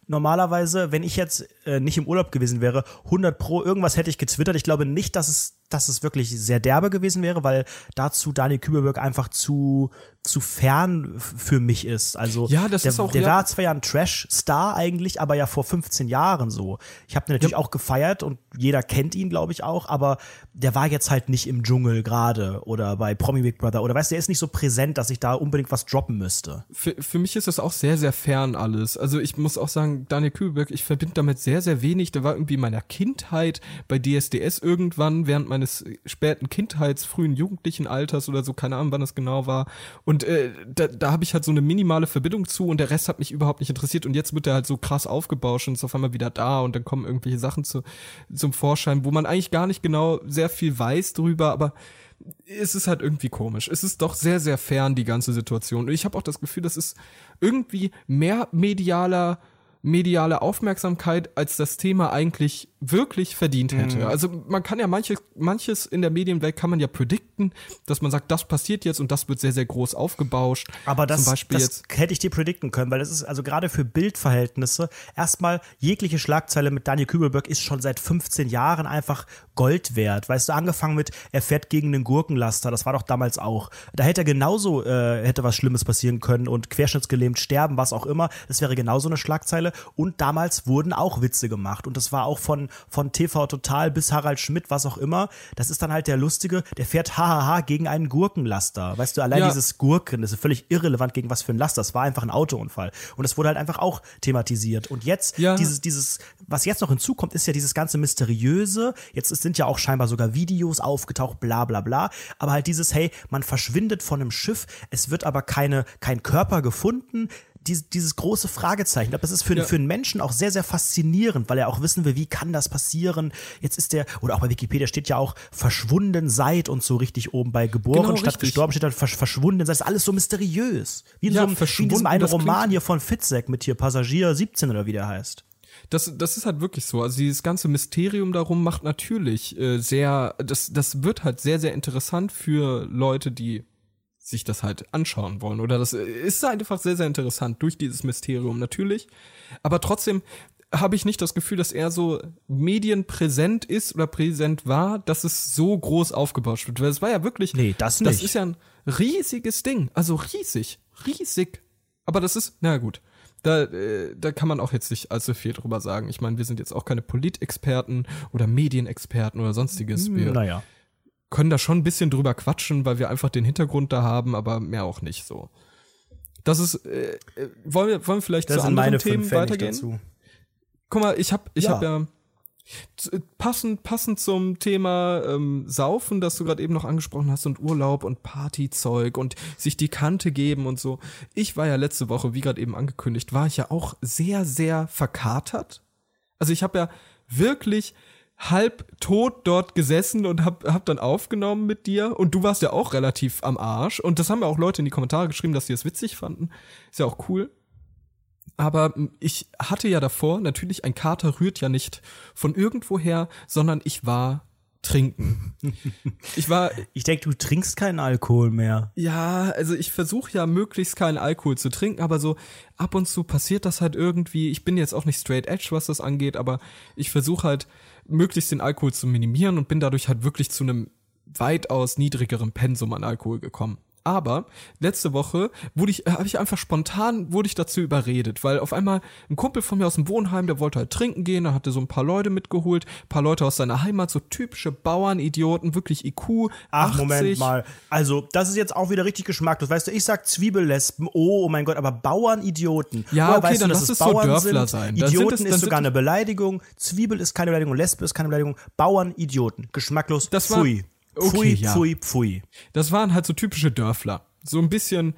normalerweise, wenn ich jetzt äh, nicht im Urlaub gewesen wäre, 100 pro irgendwas hätte ich gezwittert. Ich glaube nicht, dass es dass es wirklich sehr derbe gewesen wäre, weil dazu Daniel Kübelberg einfach zu zu fern für mich ist. Also ja, das der, ist auch, der ja. war zwar ja ein Trash-Star eigentlich, aber ja vor 15 Jahren so. Ich habe natürlich ja. auch gefeiert und jeder kennt ihn, glaube ich auch, aber der war jetzt halt nicht im Dschungel gerade oder bei Promi Big Brother oder weißt du, der ist nicht so präsent, dass ich da unbedingt was droppen müsste. Für, für mich ist das auch sehr, sehr fern alles. Also ich muss auch sagen, Daniel Kübelberg, ich verbinde damit sehr, sehr wenig. Der war irgendwie in meiner Kindheit bei DSDS irgendwann während meines späten Kindheits, frühen jugendlichen Alters oder so, keine Ahnung, wann das genau war. Und äh, da, da habe ich halt so eine minimale Verbindung zu und der Rest hat mich überhaupt nicht interessiert. Und jetzt wird er halt so krass aufgebauscht und ist auf einmal wieder da und dann kommen irgendwelche Sachen zu, zum Vorschein, wo man eigentlich gar nicht genau sehr viel weiß drüber, aber es ist halt irgendwie komisch. Es ist doch sehr, sehr fern, die ganze Situation. Und ich habe auch das Gefühl, das ist irgendwie mehr medialer mediale Aufmerksamkeit, als das Thema eigentlich wirklich verdient hätte. Mhm. Also man kann ja manche, manches in der Medienwelt kann man ja predikten, dass man sagt, das passiert jetzt und das wird sehr, sehr groß aufgebauscht. Aber das, das hätte ich dir predikten können, weil das ist also gerade für Bildverhältnisse erstmal jegliche Schlagzeile mit Daniel Kübelberg ist schon seit 15 Jahren einfach Gold wert. Weißt du, angefangen mit, er fährt gegen den Gurkenlaster, das war doch damals auch. Da hätte er genauso, äh, hätte was Schlimmes passieren können und querschnittsgelähmt sterben, was auch immer. Das wäre genauso eine Schlagzeile. Und damals wurden auch Witze gemacht und das war auch von von, TV Total bis Harald Schmidt, was auch immer. Das ist dann halt der Lustige, der fährt hahaha gegen einen Gurkenlaster. Weißt du, allein ja. dieses Gurken, das ist völlig irrelevant gegen was für ein Laster. Das war einfach ein Autounfall. Und es wurde halt einfach auch thematisiert. Und jetzt, ja. dieses, dieses, was jetzt noch hinzukommt, ist ja dieses ganze Mysteriöse. Jetzt sind ja auch scheinbar sogar Videos aufgetaucht, bla bla bla. Aber halt dieses, hey, man verschwindet von einem Schiff, es wird aber keine, kein Körper gefunden dieses, dieses große Fragezeichen. Ich glaube, das ist für, ja. für einen Menschen auch sehr, sehr faszinierend, weil er auch wissen will, wie kann das passieren? Jetzt ist der, oder auch bei Wikipedia steht ja auch verschwunden seit und so richtig oben bei geboren genau, statt richtig. gestorben steht dann verschwunden seit. Das ist alles so mysteriös. Wie in, ja, so einem, wie in diesem einen Roman hier von Fitzek mit hier Passagier 17 oder wie der heißt. Das, das ist halt wirklich so. Also dieses ganze Mysterium darum macht natürlich äh, sehr, das, das wird halt sehr, sehr interessant für Leute, die sich das halt anschauen wollen. Oder das ist einfach sehr, sehr interessant durch dieses Mysterium natürlich. Aber trotzdem habe ich nicht das Gefühl, dass er so medienpräsent ist oder präsent war, dass es so groß aufgebauscht wird. Weil es war ja wirklich. Nee, das nicht. Das ist ja ein riesiges Ding. Also riesig. Riesig. Aber das ist, na gut. Da, äh, da kann man auch jetzt nicht allzu viel drüber sagen. Ich meine, wir sind jetzt auch keine Politexperten oder Medienexperten oder sonstiges. Wir, naja können da schon ein bisschen drüber quatschen, weil wir einfach den Hintergrund da haben, aber mehr auch nicht so. Das ist, äh, äh wollen wir, wollen wir vielleicht das zu anderen Themen weitergehen? Dazu. Guck mal, ich hab, ich ja. hab ja passend, passend zum Thema ähm, Saufen, das du gerade eben noch angesprochen hast, und Urlaub und Partyzeug und sich die Kante geben und so. Ich war ja letzte Woche, wie gerade eben angekündigt, war ich ja auch sehr, sehr verkatert. Also ich habe ja wirklich halb tot dort gesessen und hab, hab dann aufgenommen mit dir. Und du warst ja auch relativ am Arsch. Und das haben ja auch Leute in die Kommentare geschrieben, dass sie es witzig fanden. Ist ja auch cool. Aber ich hatte ja davor, natürlich, ein Kater rührt ja nicht von irgendwoher, sondern ich war trinken. Ich war. Ich denke, du trinkst keinen Alkohol mehr. Ja, also ich versuche ja möglichst keinen Alkohol zu trinken, aber so ab und zu passiert das halt irgendwie. Ich bin jetzt auch nicht straight edge, was das angeht, aber ich versuche halt möglichst den Alkohol zu minimieren und bin dadurch halt wirklich zu einem weitaus niedrigeren Pensum an Alkohol gekommen. Aber letzte Woche wurde ich, äh, habe ich einfach spontan wurde ich dazu überredet, weil auf einmal ein Kumpel von mir aus dem Wohnheim, der wollte halt trinken gehen, da hatte so ein paar Leute mitgeholt, paar Leute aus seiner Heimat, so typische Bauernidioten, wirklich IQ. Ach, 80. Moment mal. Also, das ist jetzt auch wieder richtig geschmacklos. Weißt du, ich sag Zwiebellespen, oh, oh mein Gott, aber Bauernidioten. Ja, okay, weißt dann du, lass es Bauern so Dörfler sind? sein. Idioten es, ist sogar eine Beleidigung, Zwiebel ist keine Beleidigung, Lesbe ist keine Beleidigung, Bauernidioten. Geschmacklos, das war, pfui. Okay, pfui, ja. pfui, pfui. Das waren halt so typische Dörfler. So ein bisschen,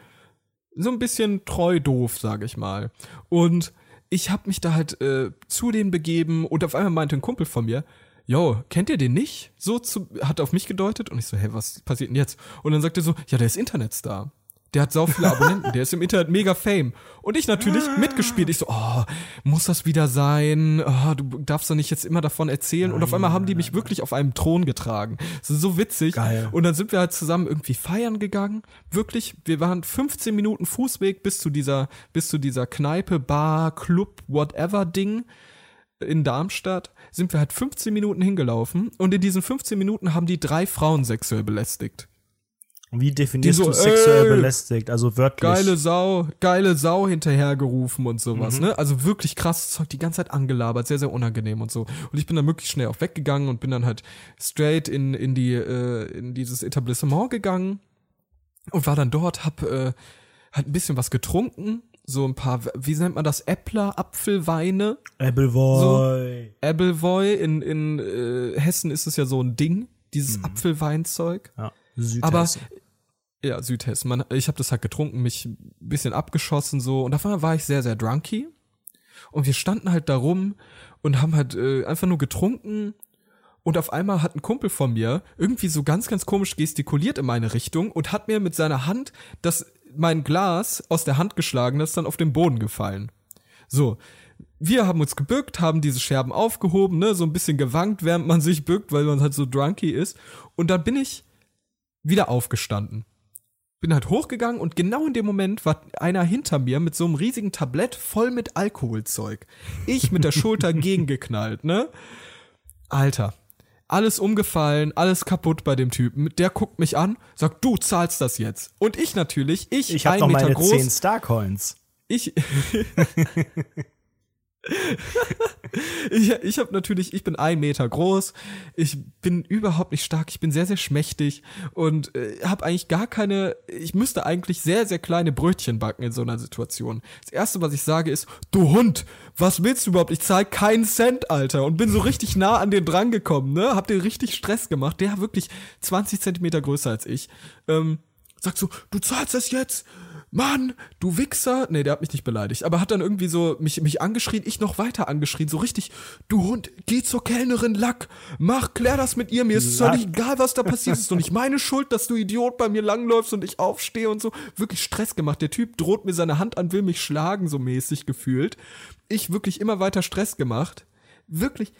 so ein bisschen treu doof, sage ich mal. Und ich habe mich da halt äh, zu denen begeben und auf einmal meinte ein Kumpel von mir, yo, kennt ihr den nicht? So zu, hat auf mich gedeutet und ich so, hey, was passiert denn jetzt? Und dann sagt er so, ja, der ist Internetstar. Der hat so viele Abonnenten, der ist im Internet mega fame. Und ich natürlich mitgespielt. Ich so, oh, muss das wieder sein? Oh, du darfst doch nicht jetzt immer davon erzählen. Nein, und auf einmal haben die mich wirklich auf einem Thron getragen. Das ist so witzig. Geil. Und dann sind wir halt zusammen irgendwie feiern gegangen. Wirklich, wir waren 15 Minuten Fußweg bis zu dieser, bis zu dieser Kneipe, Bar, Club, whatever Ding in Darmstadt. Sind wir halt 15 Minuten hingelaufen. Und in diesen 15 Minuten haben die drei Frauen sexuell belästigt. Wie definierst so, du sexuell ey, belästigt? Also wörtlich. Geile Sau, geile Sau hinterhergerufen und sowas, mhm. ne? Also wirklich krasses Zeug, die ganze Zeit angelabert, sehr, sehr unangenehm und so. Und ich bin dann möglichst schnell auch weggegangen und bin dann halt straight in, in die, äh, in dieses Etablissement gegangen und war dann dort, hab, äh, halt ein bisschen was getrunken, so ein paar, wie nennt man das, Äppler, Apfelweine. Appleboy. So, Appleboy, in, in äh, Hessen ist es ja so ein Ding, dieses mhm. Apfelweinzeug. Ja. Südhessen. Aber ja, Südhessen. Man, ich habe das halt getrunken, mich ein bisschen abgeschossen so und auf einmal war ich sehr, sehr drunky. Und wir standen halt da rum und haben halt äh, einfach nur getrunken und auf einmal hat ein Kumpel von mir irgendwie so ganz, ganz komisch gestikuliert in meine Richtung und hat mir mit seiner Hand das, mein Glas aus der Hand geschlagen, das ist dann auf den Boden gefallen. So, wir haben uns gebückt, haben diese Scherben aufgehoben, ne, so ein bisschen gewankt, während man sich bückt, weil man halt so drunky ist. Und dann bin ich wieder aufgestanden. Bin halt hochgegangen und genau in dem Moment war einer hinter mir mit so einem riesigen Tablett voll mit Alkoholzeug. Ich mit der Schulter gegengeknallt, ne? Alter, alles umgefallen, alles kaputt bei dem Typen. Der guckt mich an, sagt, du zahlst das jetzt. Und ich natürlich, ich, ich hab ein noch Meter meine groß. 10 Starcoins. Ich, ich, ich habe natürlich, ich bin ein Meter groß, ich bin überhaupt nicht stark, ich bin sehr, sehr schmächtig und äh, habe eigentlich gar keine, ich müsste eigentlich sehr, sehr kleine Brötchen backen in so einer Situation. Das Erste, was ich sage, ist, du Hund, was willst du überhaupt? Ich zahl keinen Cent, Alter. Und bin so richtig nah an den dran gekommen, ne? Hab dir richtig Stress gemacht, der wirklich 20 Zentimeter größer als ich. Ähm, sagt so, du zahlst das jetzt Mann, du Wichser. Nee, der hat mich nicht beleidigt, aber hat dann irgendwie so mich, mich angeschrien, ich noch weiter angeschrien, so richtig, du Hund, geh zur Kellnerin Lack, mach, klär das mit ihr, mir ist völlig egal, was da passiert, ist doch nicht meine Schuld, dass du Idiot bei mir langläufst und ich aufstehe und so. Wirklich Stress gemacht. Der Typ droht mir seine Hand an, will mich schlagen, so mäßig gefühlt. Ich wirklich immer weiter Stress gemacht. Wirklich,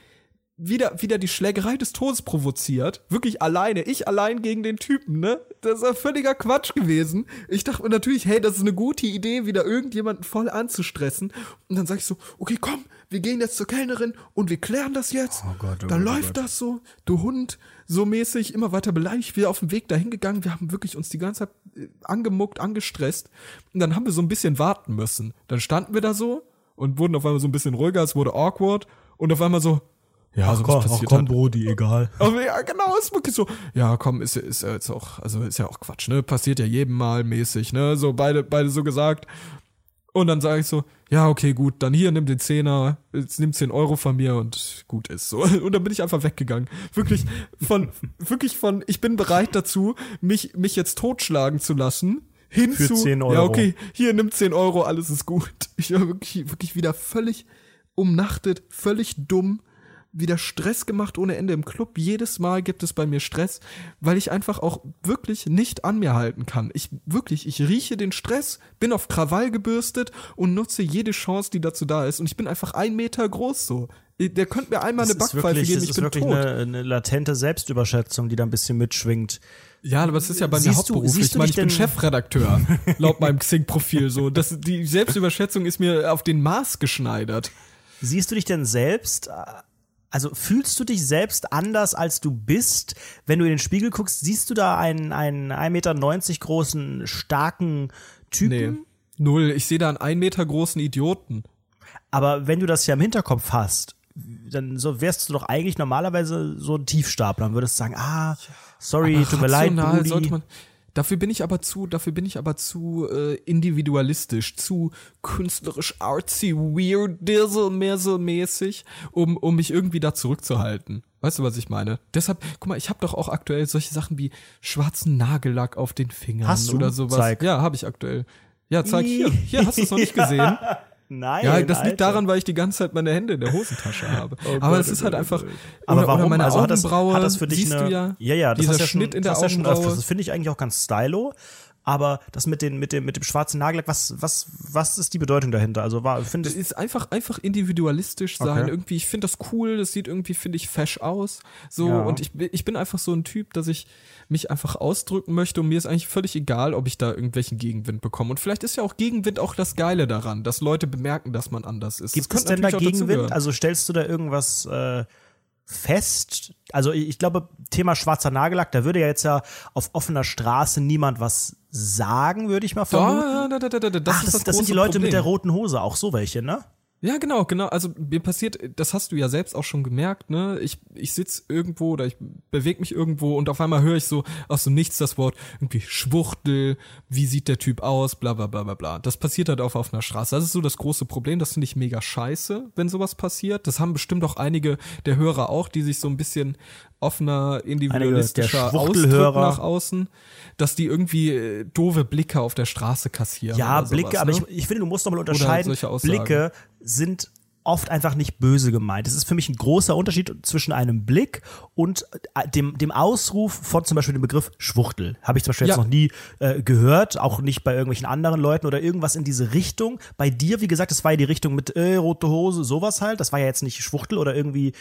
wieder, wieder die Schlägerei des Todes provoziert. Wirklich alleine. Ich allein gegen den Typen, ne? Das ist ja völliger Quatsch gewesen. Ich dachte mir natürlich, hey, das ist eine gute Idee, wieder irgendjemanden voll anzustressen. Und dann sag ich so, okay, komm, wir gehen jetzt zur Kellnerin und wir klären das jetzt. Oh Gott, oh dann Gott, oh läuft Gott. das so, du Hund, so mäßig, immer weiter beleidigt, wieder auf dem Weg dahin gegangen. Wir haben wirklich uns die ganze Zeit äh, angemuckt, angestresst. Und dann haben wir so ein bisschen warten müssen. Dann standen wir da so und wurden auf einmal so ein bisschen ruhiger, es wurde awkward. Und auf einmal so, ja, so was passiert halt. Brody, egal. Aber ja, genau, ist wirklich so. Ja, komm, ist, ist ja jetzt auch, also ist ja auch Quatsch, ne? Passiert ja jedem Mal mäßig, ne? So beide, beide so gesagt. Und dann sage ich so, ja, okay, gut, dann hier, nimm den Zehner, jetzt nimm 10 Euro von mir und gut ist so. Und dann bin ich einfach weggegangen. Wirklich von, wirklich von, ich bin bereit dazu, mich, mich jetzt totschlagen zu lassen, hin Für zu, 10 Euro. ja, okay, hier, nimm 10 Euro, alles ist gut. Ich war wirklich, wirklich wieder völlig umnachtet, völlig dumm, wieder Stress gemacht ohne Ende im Club. Jedes Mal gibt es bei mir Stress, weil ich einfach auch wirklich nicht an mir halten kann. Ich wirklich, ich rieche den Stress, bin auf Krawall gebürstet und nutze jede Chance, die dazu da ist. Und ich bin einfach ein Meter groß so. Der könnte mir einmal eine Das ist Backpfeife wirklich, geben, das ich ist bin wirklich tot. eine, eine latente Selbstüberschätzung, die da ein bisschen mitschwingt. Ja, aber es ist ja bei mir Siehst du- hauptberuflich. siehst Ich du meine, ich bin Chefredakteur, laut meinem Xing-Profil so. Das, die Selbstüberschätzung ist mir auf den Maß geschneidert. Siehst du dich denn selbst, also fühlst du dich selbst anders, als du bist? Wenn du in den Spiegel guckst, siehst du da einen, einen 1,90 Meter großen, starken Typen? Nee. Null. Ich sehe da einen ein Meter großen Idioten. Aber wenn du das ja im Hinterkopf hast, dann so wärst du doch eigentlich normalerweise so ein Tiefstapler und würdest sagen, ah, sorry, Aber tut mir leid, Brudi. sollte man. Dafür bin ich aber zu, dafür bin ich aber zu äh, individualistisch, zu künstlerisch artsy, weird, mäßig, um, um mich irgendwie da zurückzuhalten. Weißt du, was ich meine? Deshalb, guck mal, ich habe doch auch aktuell solche Sachen wie schwarzen Nagellack auf den Fingern Hast du? oder sowas. Zeig. Ja, habe ich aktuell. Ja, zeig hier. Hier, hast du es noch nicht gesehen? Nein, Ja, das Alter. liegt daran, weil ich die ganze Zeit meine Hände in der Hosentasche habe. aber Gott, es ist oh halt einfach. oh. Oder, Aber oder warum? meine also hat das, Augenbraue, hat das für dich siehst eine, du ja. ja, ja, das dieser hast ja Schnitt schon, in der das ja schon Augenbraue. öfters. Das finde ich eigentlich auch ganz stylo. Aber das mit, den, mit, dem, mit dem schwarzen Nagellack, was, was, was ist die Bedeutung dahinter? Also war, finde Das ist einfach, einfach individualistisch sein. Okay. Irgendwie, ich finde das cool, das sieht irgendwie, finde ich, fesch aus. So, Ja. und ich, bin- ich bin einfach so ein Typ, dass ich mich einfach ausdrücken möchte und mir ist eigentlich völlig egal, ob ich da irgendwelchen Gegenwind bekomme. Und vielleicht ist ja auch Gegenwind auch das Geile daran, dass Leute bemerken, dass man anders ist. Gibt es denn da Gegenwind? Also stellst du da irgendwas äh, fest? Also ich glaube, Thema schwarzer Nagellack, da würde ja jetzt ja auf offener Straße niemand was sagen, würde ich mal vermuten. da, da, da, da, da, das Ach, ist das, das, das sind die Leute mit der Problem. roten Hose, auch so welche, ne? Ja, genau, genau. Also mir passiert, das hast du ja selbst auch schon gemerkt, ne? Ich, ich sitz irgendwo oder ich bewege mich irgendwo und auf einmal höre ich so aus dem Nichts das Wort irgendwie Schwuchtel, wie sieht der Typ aus, bla bla bla bla bla. Das passiert halt auch auf einer Straße. Das ist so das große Problem. Das finde ich mega scheiße, wenn sowas passiert. Das haben bestimmt auch einige der Hörer auch, die sich so ein bisschen offener, individualistischer Schwuchtelhörer. nach außen, dass die irgendwie äh, doofe Blicke auf der Straße kassieren. Ja, Blicke, sowas, aber ne? ich, ich finde, du musst doch mal unterscheiden. Blicke sind oft einfach nicht böse gemeint. Es ist für mich ein großer Unterschied zwischen einem Blick und äh, dem, dem Ausruf von zum Beispiel dem Begriff Schwuchtel. Habe ich zum Beispiel ja. jetzt noch nie äh, gehört, auch nicht bei irgendwelchen anderen Leuten oder irgendwas in diese Richtung. Bei dir, wie gesagt, das war ja die Richtung mit äh, rote Hose, sowas halt. Das war ja jetzt nicht Schwuchtel oder irgendwie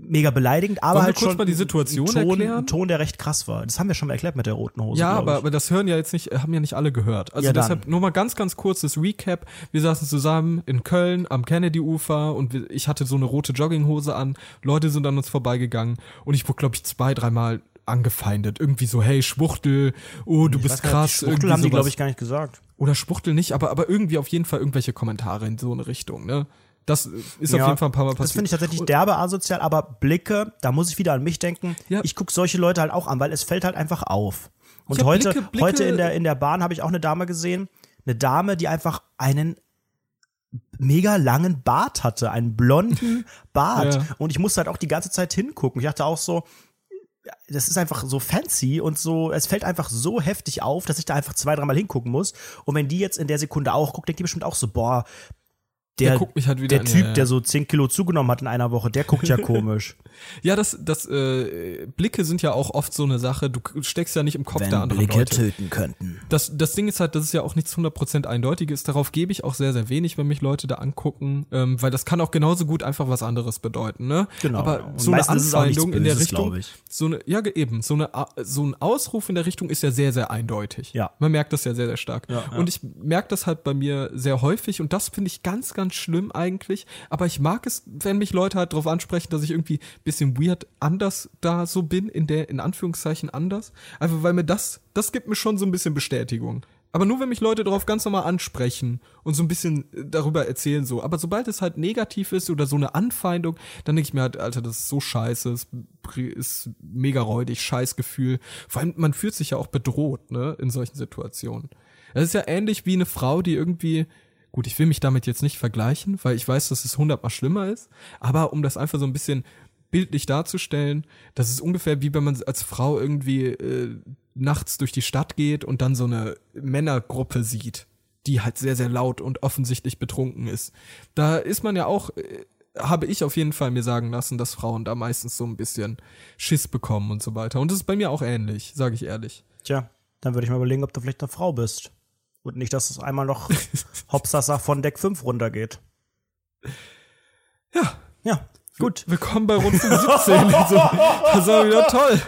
mega beleidigend, aber Wollen halt kurz schon mal die Situation Ton, ein Ton, der recht krass war. Das haben wir schon mal erklärt mit der roten Hose. Ja, aber, aber das hören ja jetzt nicht, haben ja nicht alle gehört. Also ja, deshalb nur mal ganz, ganz kurzes Recap. Wir saßen zusammen in Köln am Kennedy-Ufer und ich hatte so eine rote Jogginghose an. Leute sind an uns vorbeigegangen und ich wurde, glaube ich, zwei, dreimal angefeindet. Irgendwie so, hey, Schwuchtel, oh, du ich bist krass. Nicht, Schwuchtel haben die, glaube ich, gar nicht gesagt. Oder Schwuchtel nicht, aber, aber irgendwie auf jeden Fall irgendwelche Kommentare in so eine Richtung, ne? Das ist ja, auf jeden Fall ein paar Mal passiert. Das finde ich tatsächlich derbe asozial, aber Blicke, da muss ich wieder an mich denken. Ja. Ich gucke solche Leute halt auch an, weil es fällt halt einfach auf. Und ja, heute, Blicke, Blicke, heute in der, in der Bahn habe ich auch eine Dame gesehen. Eine Dame, die einfach einen mega langen Bart hatte, einen blonden Bart. Ja. Und ich musste halt auch die ganze Zeit hingucken. Ich dachte auch so, das ist einfach so fancy und so, es fällt einfach so heftig auf, dass ich da einfach zwei, dreimal hingucken muss. Und wenn die jetzt in der Sekunde auch guckt, denkt die bestimmt auch so, boah, der, der guckt mich halt wieder der Typ, ja. der so 10 Kilo zugenommen hat in einer Woche, der guckt ja komisch. ja, das, das äh, Blicke sind ja auch oft so eine Sache. Du steckst ja nicht im Kopf Wenn der anderen Blicke Leute. töten könnten. Das, das Ding ist halt, das ist ja auch nichts 100% eindeutiges. Darauf gebe ich auch sehr, sehr wenig, wenn mich Leute da angucken, ähm, weil das kann auch genauso gut einfach was anderes bedeuten. Ne? Genau. Aber Und so eine Anfeindung in der Richtung, ich. so eine, ja eben, so eine, so ein Ausruf in der Richtung ist ja sehr, sehr eindeutig. Ja. Man merkt das ja sehr, sehr stark. Ja, ja. Und ich merke das halt bei mir sehr häufig und das finde ich ganz, ganz schlimm eigentlich. Aber ich mag es, wenn mich Leute halt darauf ansprechen, dass ich irgendwie bisschen weird anders da so bin, in der, in Anführungszeichen anders. Einfach weil mir das, das gibt mir schon so ein bisschen Bestätigung. Aber nur wenn mich Leute darauf ganz normal ansprechen und so ein bisschen äh, darüber erzählen so. Aber sobald es halt negativ ist oder so eine Anfeindung, dann denke ich mir halt, Alter, das ist so scheiße, es ist mega räudig, scheiß Gefühl. Vor allem, man fühlt sich ja auch bedroht, ne, in solchen Situationen. Es ist ja ähnlich wie eine Frau, die irgendwie Gut, ich will mich damit jetzt nicht vergleichen, weil ich weiß, dass es hundertmal schlimmer ist. Aber um das einfach so ein bisschen bildlich darzustellen, das ist ungefähr wie wenn man als Frau irgendwie äh, nachts durch die Stadt geht und dann so eine Männergruppe sieht, die halt sehr, sehr laut und offensichtlich betrunken ist. Da ist man ja auch, äh, habe ich auf jeden Fall mir sagen lassen, dass Frauen da meistens so ein bisschen Schiss bekommen und so weiter. Und das ist bei mir auch ähnlich, sage ich ehrlich. Tja, dann würde ich mal überlegen, ob du vielleicht eine Frau bist. Und nicht, dass es einmal noch Hopsasa von Deck 5 runtergeht. Ja. Ja, gut. Willkommen bei Rundfunk 17. Also, das war wieder toll.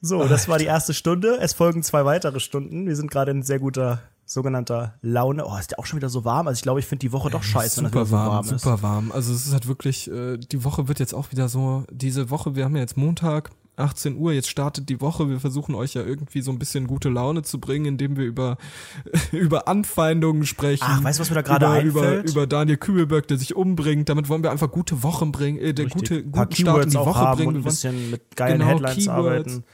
So, das war die erste Stunde. Es folgen zwei weitere Stunden. Wir sind gerade in sehr guter sogenannter Laune. Oh, ist der auch schon wieder so warm? Also ich glaube, ich finde die Woche doch scheiße, super wenn das so warm, warm ist. Super warm. Also es ist halt wirklich, äh, die Woche wird jetzt auch wieder so, diese Woche, wir haben ja jetzt Montag, 18 Uhr, jetzt startet die Woche. Wir versuchen euch ja irgendwie so ein bisschen gute Laune zu bringen, indem wir über, über Anfeindungen sprechen. Ach, weißt du, was mir da gerade einfällt? Über, über Daniel Kübelberg, der sich umbringt. Damit wollen wir einfach gute Wochen bringen, äh, der gute, guten Start in die Woche bringen. Und ein bisschen mit geilen genau, Headlines Keywords. arbeiten.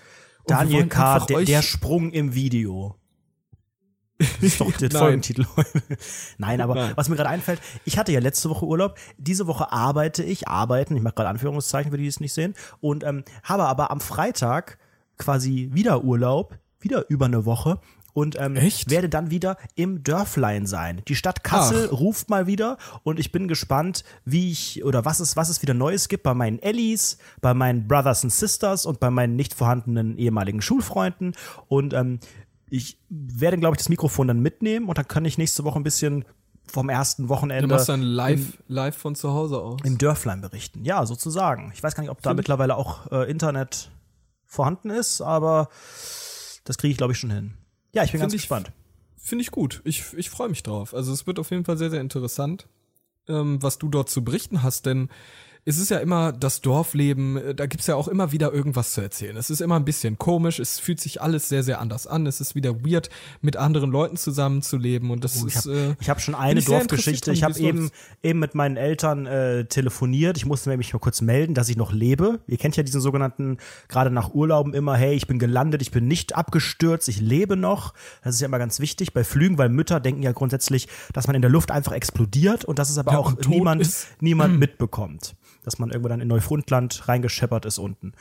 Daniel K., der, der Sprung im Video. Das ist doch der Folgentitel. Nein, aber Nein. was mir gerade einfällt, ich hatte ja letzte Woche Urlaub. Diese Woche arbeite ich, arbeiten, ich mache gerade Anführungszeichen, für die, die es nicht sehen, und ähm, habe aber am Freitag quasi wieder Urlaub, wieder über eine Woche und ähm, werde dann wieder im Dörflein sein. Die Stadt Kassel Ach. ruft mal wieder und ich bin gespannt, wie ich oder was es was es wieder Neues gibt bei meinen Ellis, bei meinen Brothers and Sisters und bei meinen nicht vorhandenen ehemaligen Schulfreunden und ähm, ich werde, glaube ich, das Mikrofon dann mitnehmen und dann kann ich nächste Woche ein bisschen vom ersten Wochenende. Du machst dann live, im, live von zu Hause aus. Im Dörflein berichten. Ja, sozusagen. Ich weiß gar nicht, ob da Find mittlerweile auch äh, Internet vorhanden ist, aber das kriege ich, glaube ich, schon hin. Ja, ich bin Find ganz ich, gespannt. Finde ich gut. Ich, ich freue mich drauf. Also es wird auf jeden Fall sehr, sehr interessant, ähm, was du dort zu berichten hast, denn es ist ja immer das Dorfleben, äh, da gibt's ja auch immer wieder irgendwas zu erzählen. Es ist immer ein bisschen komisch, es fühlt sich alles sehr, sehr anders an. Es ist wieder weird, mit anderen Leuten zusammenzuleben und das oh, ich ist. Hab, äh, ich habe schon eine Dorfgeschichte. Ich habe eben, eben mit meinen Eltern äh, telefoniert. Ich musste nämlich mal kurz melden, dass ich noch lebe. Ihr kennt ja diesen sogenannten, gerade nach Urlauben immer, hey, ich bin gelandet, ich bin nicht abgestürzt, ich lebe noch. Das ist ja immer ganz wichtig bei Flügen, weil Mütter denken ja grundsätzlich, dass man in der Luft einfach explodiert und dass es aber ja, auch niemand, niemand mitbekommt dass man irgendwo dann in Neufundland reingescheppert ist unten.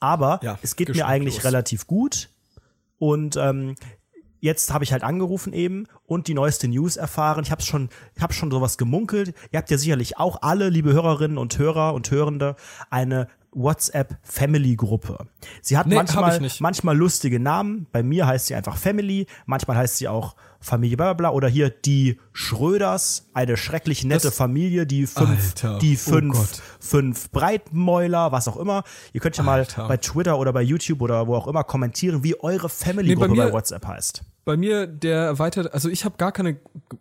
Aber ja, es geht mir eigentlich relativ gut. Und ähm, jetzt habe ich halt angerufen eben und die neueste News erfahren. Ich habe schon, ich habe schon sowas gemunkelt. Ihr habt ja sicherlich auch alle, liebe Hörerinnen und Hörer und Hörende, eine WhatsApp Family Gruppe. Sie hat Nee, manchmal, manchmal lustige Namen. Bei mir heißt sie einfach Family. Manchmal heißt sie auch Familie bla bla bla. Oder hier die Schröders, eine schrecklich nette Das- Familie, die fünf, Alter, die oh fünf, Gott. fünf Breitmäuler, was auch immer. Ihr könnt ja mal Alter. bei Twitter oder bei YouTube oder wo auch immer kommentieren, wie eure Family Nee, bei bei, WhatsApp heißt. Bei mir der erweiterte, also ich habe gar keine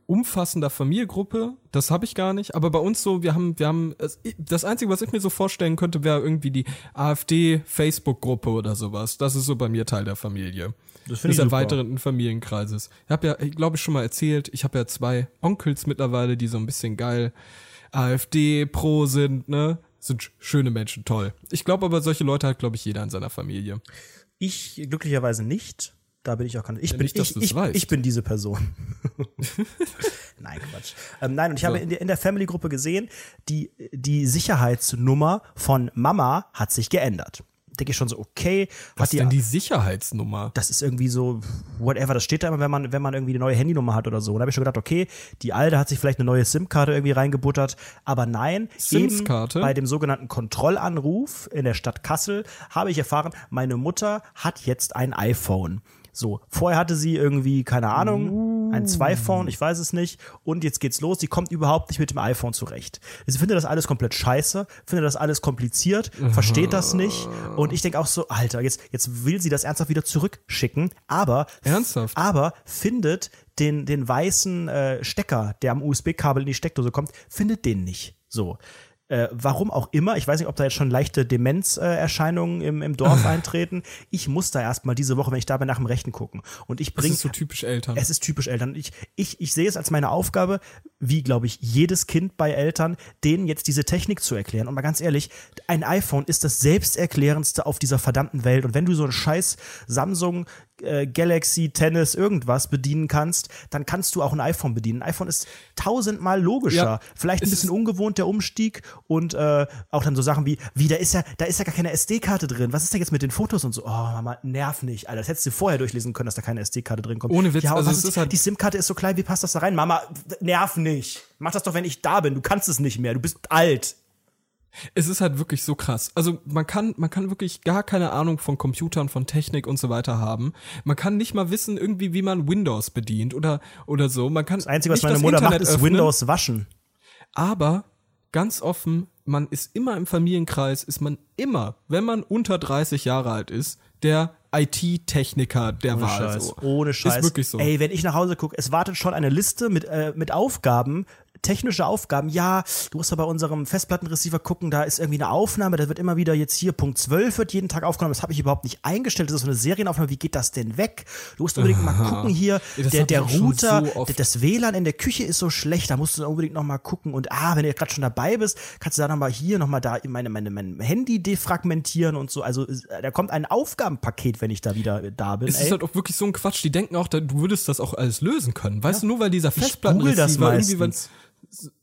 umfassende Familiengruppe, das habe ich gar nicht, aber bei uns so, wir haben, wir haben, das Einzige, was ich mir so vorstellen könnte, wäre irgendwie die AfD-Facebook-Gruppe oder sowas. Das ist so bei mir Teil der Familie. Das finde ich des super. erweiterten Familienkreises. Ich habe ja, ich glaube ich schon mal erzählt, ich habe ja zwei Onkels mittlerweile, die so ein bisschen geil AfD-Pro sind, ne? Sind sch- schöne Menschen, toll. Ich glaube aber, solche Leute hat, glaube ich, jeder in seiner Familie. Ich glücklicherweise nicht. Da bin ich auch kein. Ich bin nicht, dass ich, ich, weißt. ich bin diese Person. nein, Quatsch. Ähm, nein, und ich habe in der, in der Family-Gruppe gesehen, die, die Sicherheitsnummer von Mama hat sich geändert. Denke ich schon so, okay, Was die, denn die Sicherheitsnummer? das ist irgendwie so, whatever, das steht da immer, wenn man, wenn man irgendwie eine neue Handynummer hat oder so. Und da habe ich schon gedacht, okay, die alte hat sich vielleicht eine neue SIM-Karte irgendwie reingebuttert. Aber nein, eben bei dem sogenannten Kontrollanruf in der Stadt Kassel habe ich erfahren, meine Mutter hat jetzt ein iPhone. So, vorher hatte sie irgendwie, keine Ahnung, ein Zwei-Phone, ich weiß es nicht. Und jetzt geht's los, sie kommt überhaupt nicht mit dem iPhone zurecht. Sie findet das alles komplett scheiße, findet das alles kompliziert, versteht das nicht. Und ich denke auch so, Alter, jetzt, jetzt will sie das ernsthaft wieder zurückschicken, aber Ernsthaft? aber findet den, den weißen äh, Stecker, der am USB-Kabel in die Steckdose kommt, findet den nicht. So. Äh, warum auch immer, ich weiß nicht, ob da jetzt schon leichte Demenzerscheinungen im, im Dorf eintreten. Ich muss da erstmal diese Woche, wenn ich da bin, nach dem Rechten gucken. Und ich bringe ist so typisch Eltern. es ist typisch Eltern. Ich, ich, ich sehe es als meine Aufgabe, wie, glaube ich, jedes Kind bei Eltern, denen jetzt diese Technik zu erklären. Und mal ganz ehrlich, ein iPhone ist das selbsterklärendste auf dieser verdammten Welt. Und wenn du so ein scheiß Samsung äh, Galaxy Tennis irgendwas bedienen kannst, dann kannst du auch ein iPhone bedienen. Ein iPhone ist tausendmal logischer. Ja, Vielleicht ein bisschen ungewohnt der Umstieg und äh, auch dann so Sachen wie, wie da ist ja, da ist ja gar keine SD-Karte drin. Was ist denn jetzt mit den Fotos und so? Oh, Mama, nerv nicht, Alter. Das hättest du vorher durchlesen können, dass da keine SD-Karte drin kommt. Ohne Witz, Ja, also ist, ist halt- die SIM-Karte ist so klein, wie passt das da rein? Mama, nerv nicht. Mach das doch, wenn ich da bin. Du kannst es nicht mehr. Du bist alt. Es ist halt wirklich so krass. Also man kann, man kann wirklich gar keine Ahnung von Computern, von Technik und so weiter haben. Man kann nicht mal wissen, irgendwie, wie man Windows bedient oder, oder so. Man kann Das Einzige, was meine Mutter macht, Internet ist öffnen, Windows waschen. Aber ganz offen, man ist immer im Familienkreis, ist man immer, wenn man unter 30 Jahre alt ist, der IT-Techniker der Ohne Wahl. Scheiß. So. Ohne Scheiß. Ist wirklich so. Ey, wenn ich nach Hause gucke, es wartet schon eine Liste mit, äh, mit Aufgaben, technische Aufgaben. Ja, du musst da bei unserem Festplattenreceiver gucken, da ist irgendwie eine Aufnahme, da wird immer wieder jetzt hier Punkt 12 wird jeden Tag aufgenommen. Das habe ich überhaupt nicht eingestellt. Das ist so eine Serienaufnahme. Wie geht das denn weg? Du musst unbedingt mal gucken hier. Das Der, der Router, so der- das WLAN in der Küche ist so schlecht. Da musst du unbedingt noch mal gucken. Und ah, wenn du gerade schon dabei bist, kannst du da noch mal hier noch mal da meine, meine, mein Handy defragmentieren und so. Also da kommt ein Aufgabenpaket, wenn ich da wieder da bin. Es ist ey. halt auch wirklich so ein Quatsch. Die denken auch, du würdest das auch alles lösen können. Weißt du, nur weil dieser Festplattenreceiver irgendwie meistens.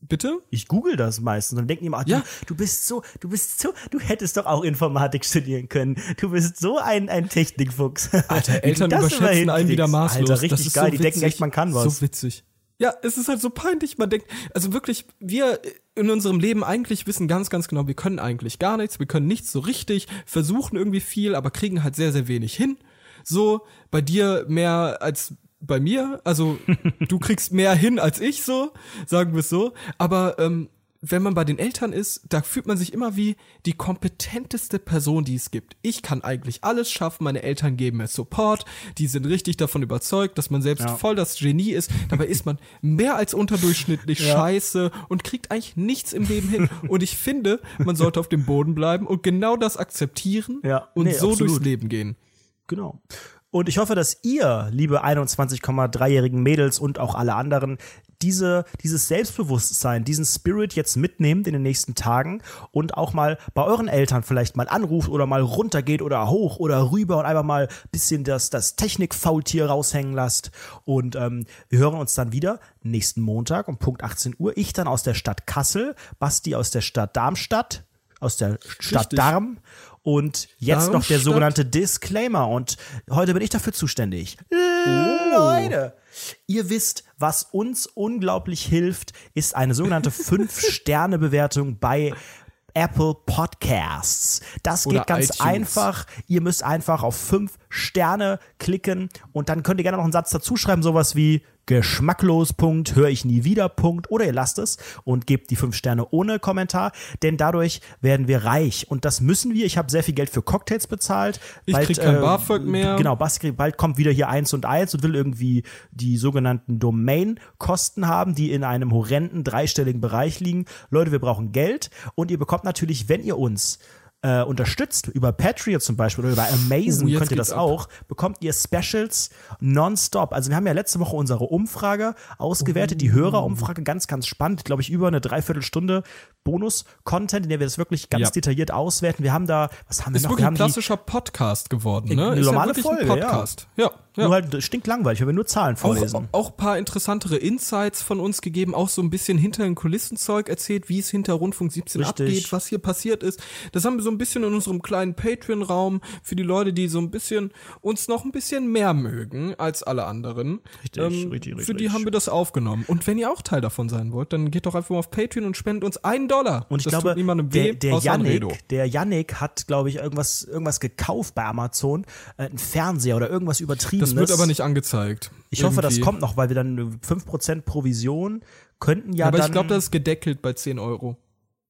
Bitte? Ich google das meistens und denke mir immer, Ja. du, du bist so, du bist so, du hättest doch auch Informatik studieren können. Du bist so ein, ein Technikfuchs. Alter, Eltern überschätzen einen wieder maßlos. Alter, richtig das ist geil. so die witzig. denken echt, man kann was. So witzig. Ja, es ist halt so peinlich. Man denkt, also wirklich, wir in unserem Leben eigentlich wissen ganz, ganz genau, wir können eigentlich gar nichts, wir können nichts so richtig, versuchen irgendwie viel, aber kriegen halt sehr, sehr wenig hin. So, bei dir mehr als bei mir. Also, du kriegst mehr hin als ich, so, sagen wir es so. Aber ähm, wenn man bei den Eltern ist, da fühlt man sich immer wie die kompetenteste Person, die es gibt. Ich kann eigentlich alles schaffen, meine Eltern geben mir Support, die sind richtig davon überzeugt, dass man selbst Ja. voll das Genie ist. Dabei ist man mehr als unterdurchschnittlich Ja. scheiße und kriegt eigentlich nichts im Leben hin. Und ich finde, man sollte auf dem Boden bleiben und genau das akzeptieren Ja, und nee, so absolut. durchs Leben gehen. Genau. Und ich hoffe, dass ihr, liebe 21,3-jährigen Mädels und auch alle anderen, diese, dieses Selbstbewusstsein, diesen Spirit jetzt mitnehmt in den nächsten Tagen und auch mal bei euren Eltern vielleicht mal anruft oder mal runtergeht oder hoch oder rüber und einfach mal ein bisschen das, das Technikfaultier raushängen lasst. Und ähm, wir hören uns dann wieder nächsten Montag um Punkt 18 Uhr. Ich dann aus der Stadt Kassel, Basti aus der Stadt Darmstadt, aus der Stadt Richtig. Darm Und jetzt Darum noch der sogenannte Disclaimer. Und heute bin ich dafür zuständig. Oh. Leute, ihr wisst, was uns unglaublich hilft, ist eine sogenannte 5-Sterne-Bewertung bei Apple Podcasts. Das geht Oder ganz iTunes. einfach. Ihr müsst einfach auf 5 Sterne klicken und dann könnt ihr gerne noch einen Satz dazu schreiben, sowas wie geschmacklos. Punkt, höre ich nie wieder. Punkt. Oder ihr lasst es und gebt die 5 Sterne ohne Kommentar, denn dadurch werden wir reich und das müssen wir. Ich habe sehr viel Geld für Cocktails bezahlt. Ich krieg kein BAföG mehr. Genau, bald kommt wieder hier eins und eins und will irgendwie die sogenannten Domain-Kosten haben, die in einem horrenden dreistelligen Bereich liegen. Leute, wir brauchen Geld und ihr bekommt natürlich, wenn ihr uns äh, unterstützt, über Patreon zum Beispiel oder über Amazon Uh, könnt ihr das ab. auch, bekommt ihr Specials nonstop. Also wir haben ja letzte Woche unsere Umfrage ausgewertet, die Hörerumfrage, ganz, ganz spannend, glaube ich, über eine Dreiviertelstunde Bonus-Content, in der wir das wirklich ganz Ja. detailliert auswerten. Wir haben da, was haben wir Ist noch? wirklich wir ein haben die, klassischer Podcast geworden, ne? Eine ist normale ja wirklich Folge, ein ja. Podcast. Ja, ja. nur halt stinklangweilig, wenn wir nur Zahlen vorlesen. auch ein paar interessantere Insights von uns gegeben, auch so ein bisschen hinter den Kulissenzeug erzählt, wie es hinter Rundfunk 17 Richtig. abgeht, was hier passiert ist. Das haben wir so ein bisschen in unserem kleinen Patreon-Raum für die Leute, die so ein bisschen uns noch ein bisschen mehr mögen als alle anderen. Richtig, ähm, richtig, Für die richtig. haben wir das aufgenommen. Und wenn ihr auch Teil davon sein wollt, dann geht doch einfach mal auf Patreon und spendet uns einen Dollar. Und ich das glaube, der, der. Yannick, der Yannick hat, glaube ich, irgendwas, irgendwas gekauft bei Amazon, äh, ein Fernseher oder irgendwas übertriebenes. Das wird aber nicht angezeigt. Ich hoffe, das Irgendwie. kommt noch, weil wir dann 5% Provision könnten ja aber dann. ich glaube, das ist gedeckelt bei 10 Euro.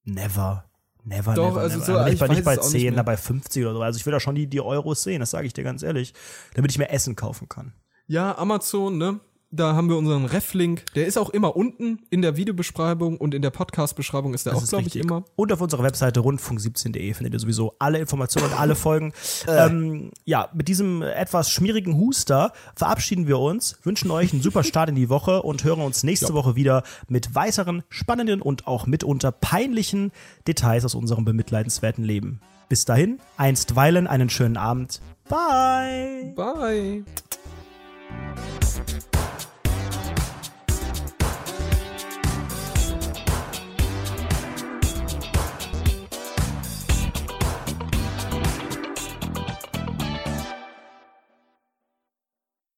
Never. Never, Doch, never, also never. so, Aber nicht ich bei, nicht bei es auch 10, nicht mehr. da bei 50 oder so. Also ich will da schon die, die Euros sehen, das sage ich dir ganz ehrlich. Damit ich mir Essen kaufen kann. Ja, Amazon, ne? Da haben wir unseren Ref-Link. Der ist auch immer unten in der Videobeschreibung und in der Podcast-Beschreibung ist der Das auch, glaube ich, immer. Und auf unserer Webseite rundfunk17.de findet ihr sowieso alle Informationen und alle Folgen. Äh. ähm, ja, mit diesem etwas schmierigen Huster verabschieden wir uns, wünschen euch einen super Start in die Woche und hören uns nächste Woche wieder mit weiteren spannenden und auch mitunter peinlichen Details aus unserem bemitleidenswerten Leben. Bis dahin, einstweilen einen schönen Abend. Bye! Bye.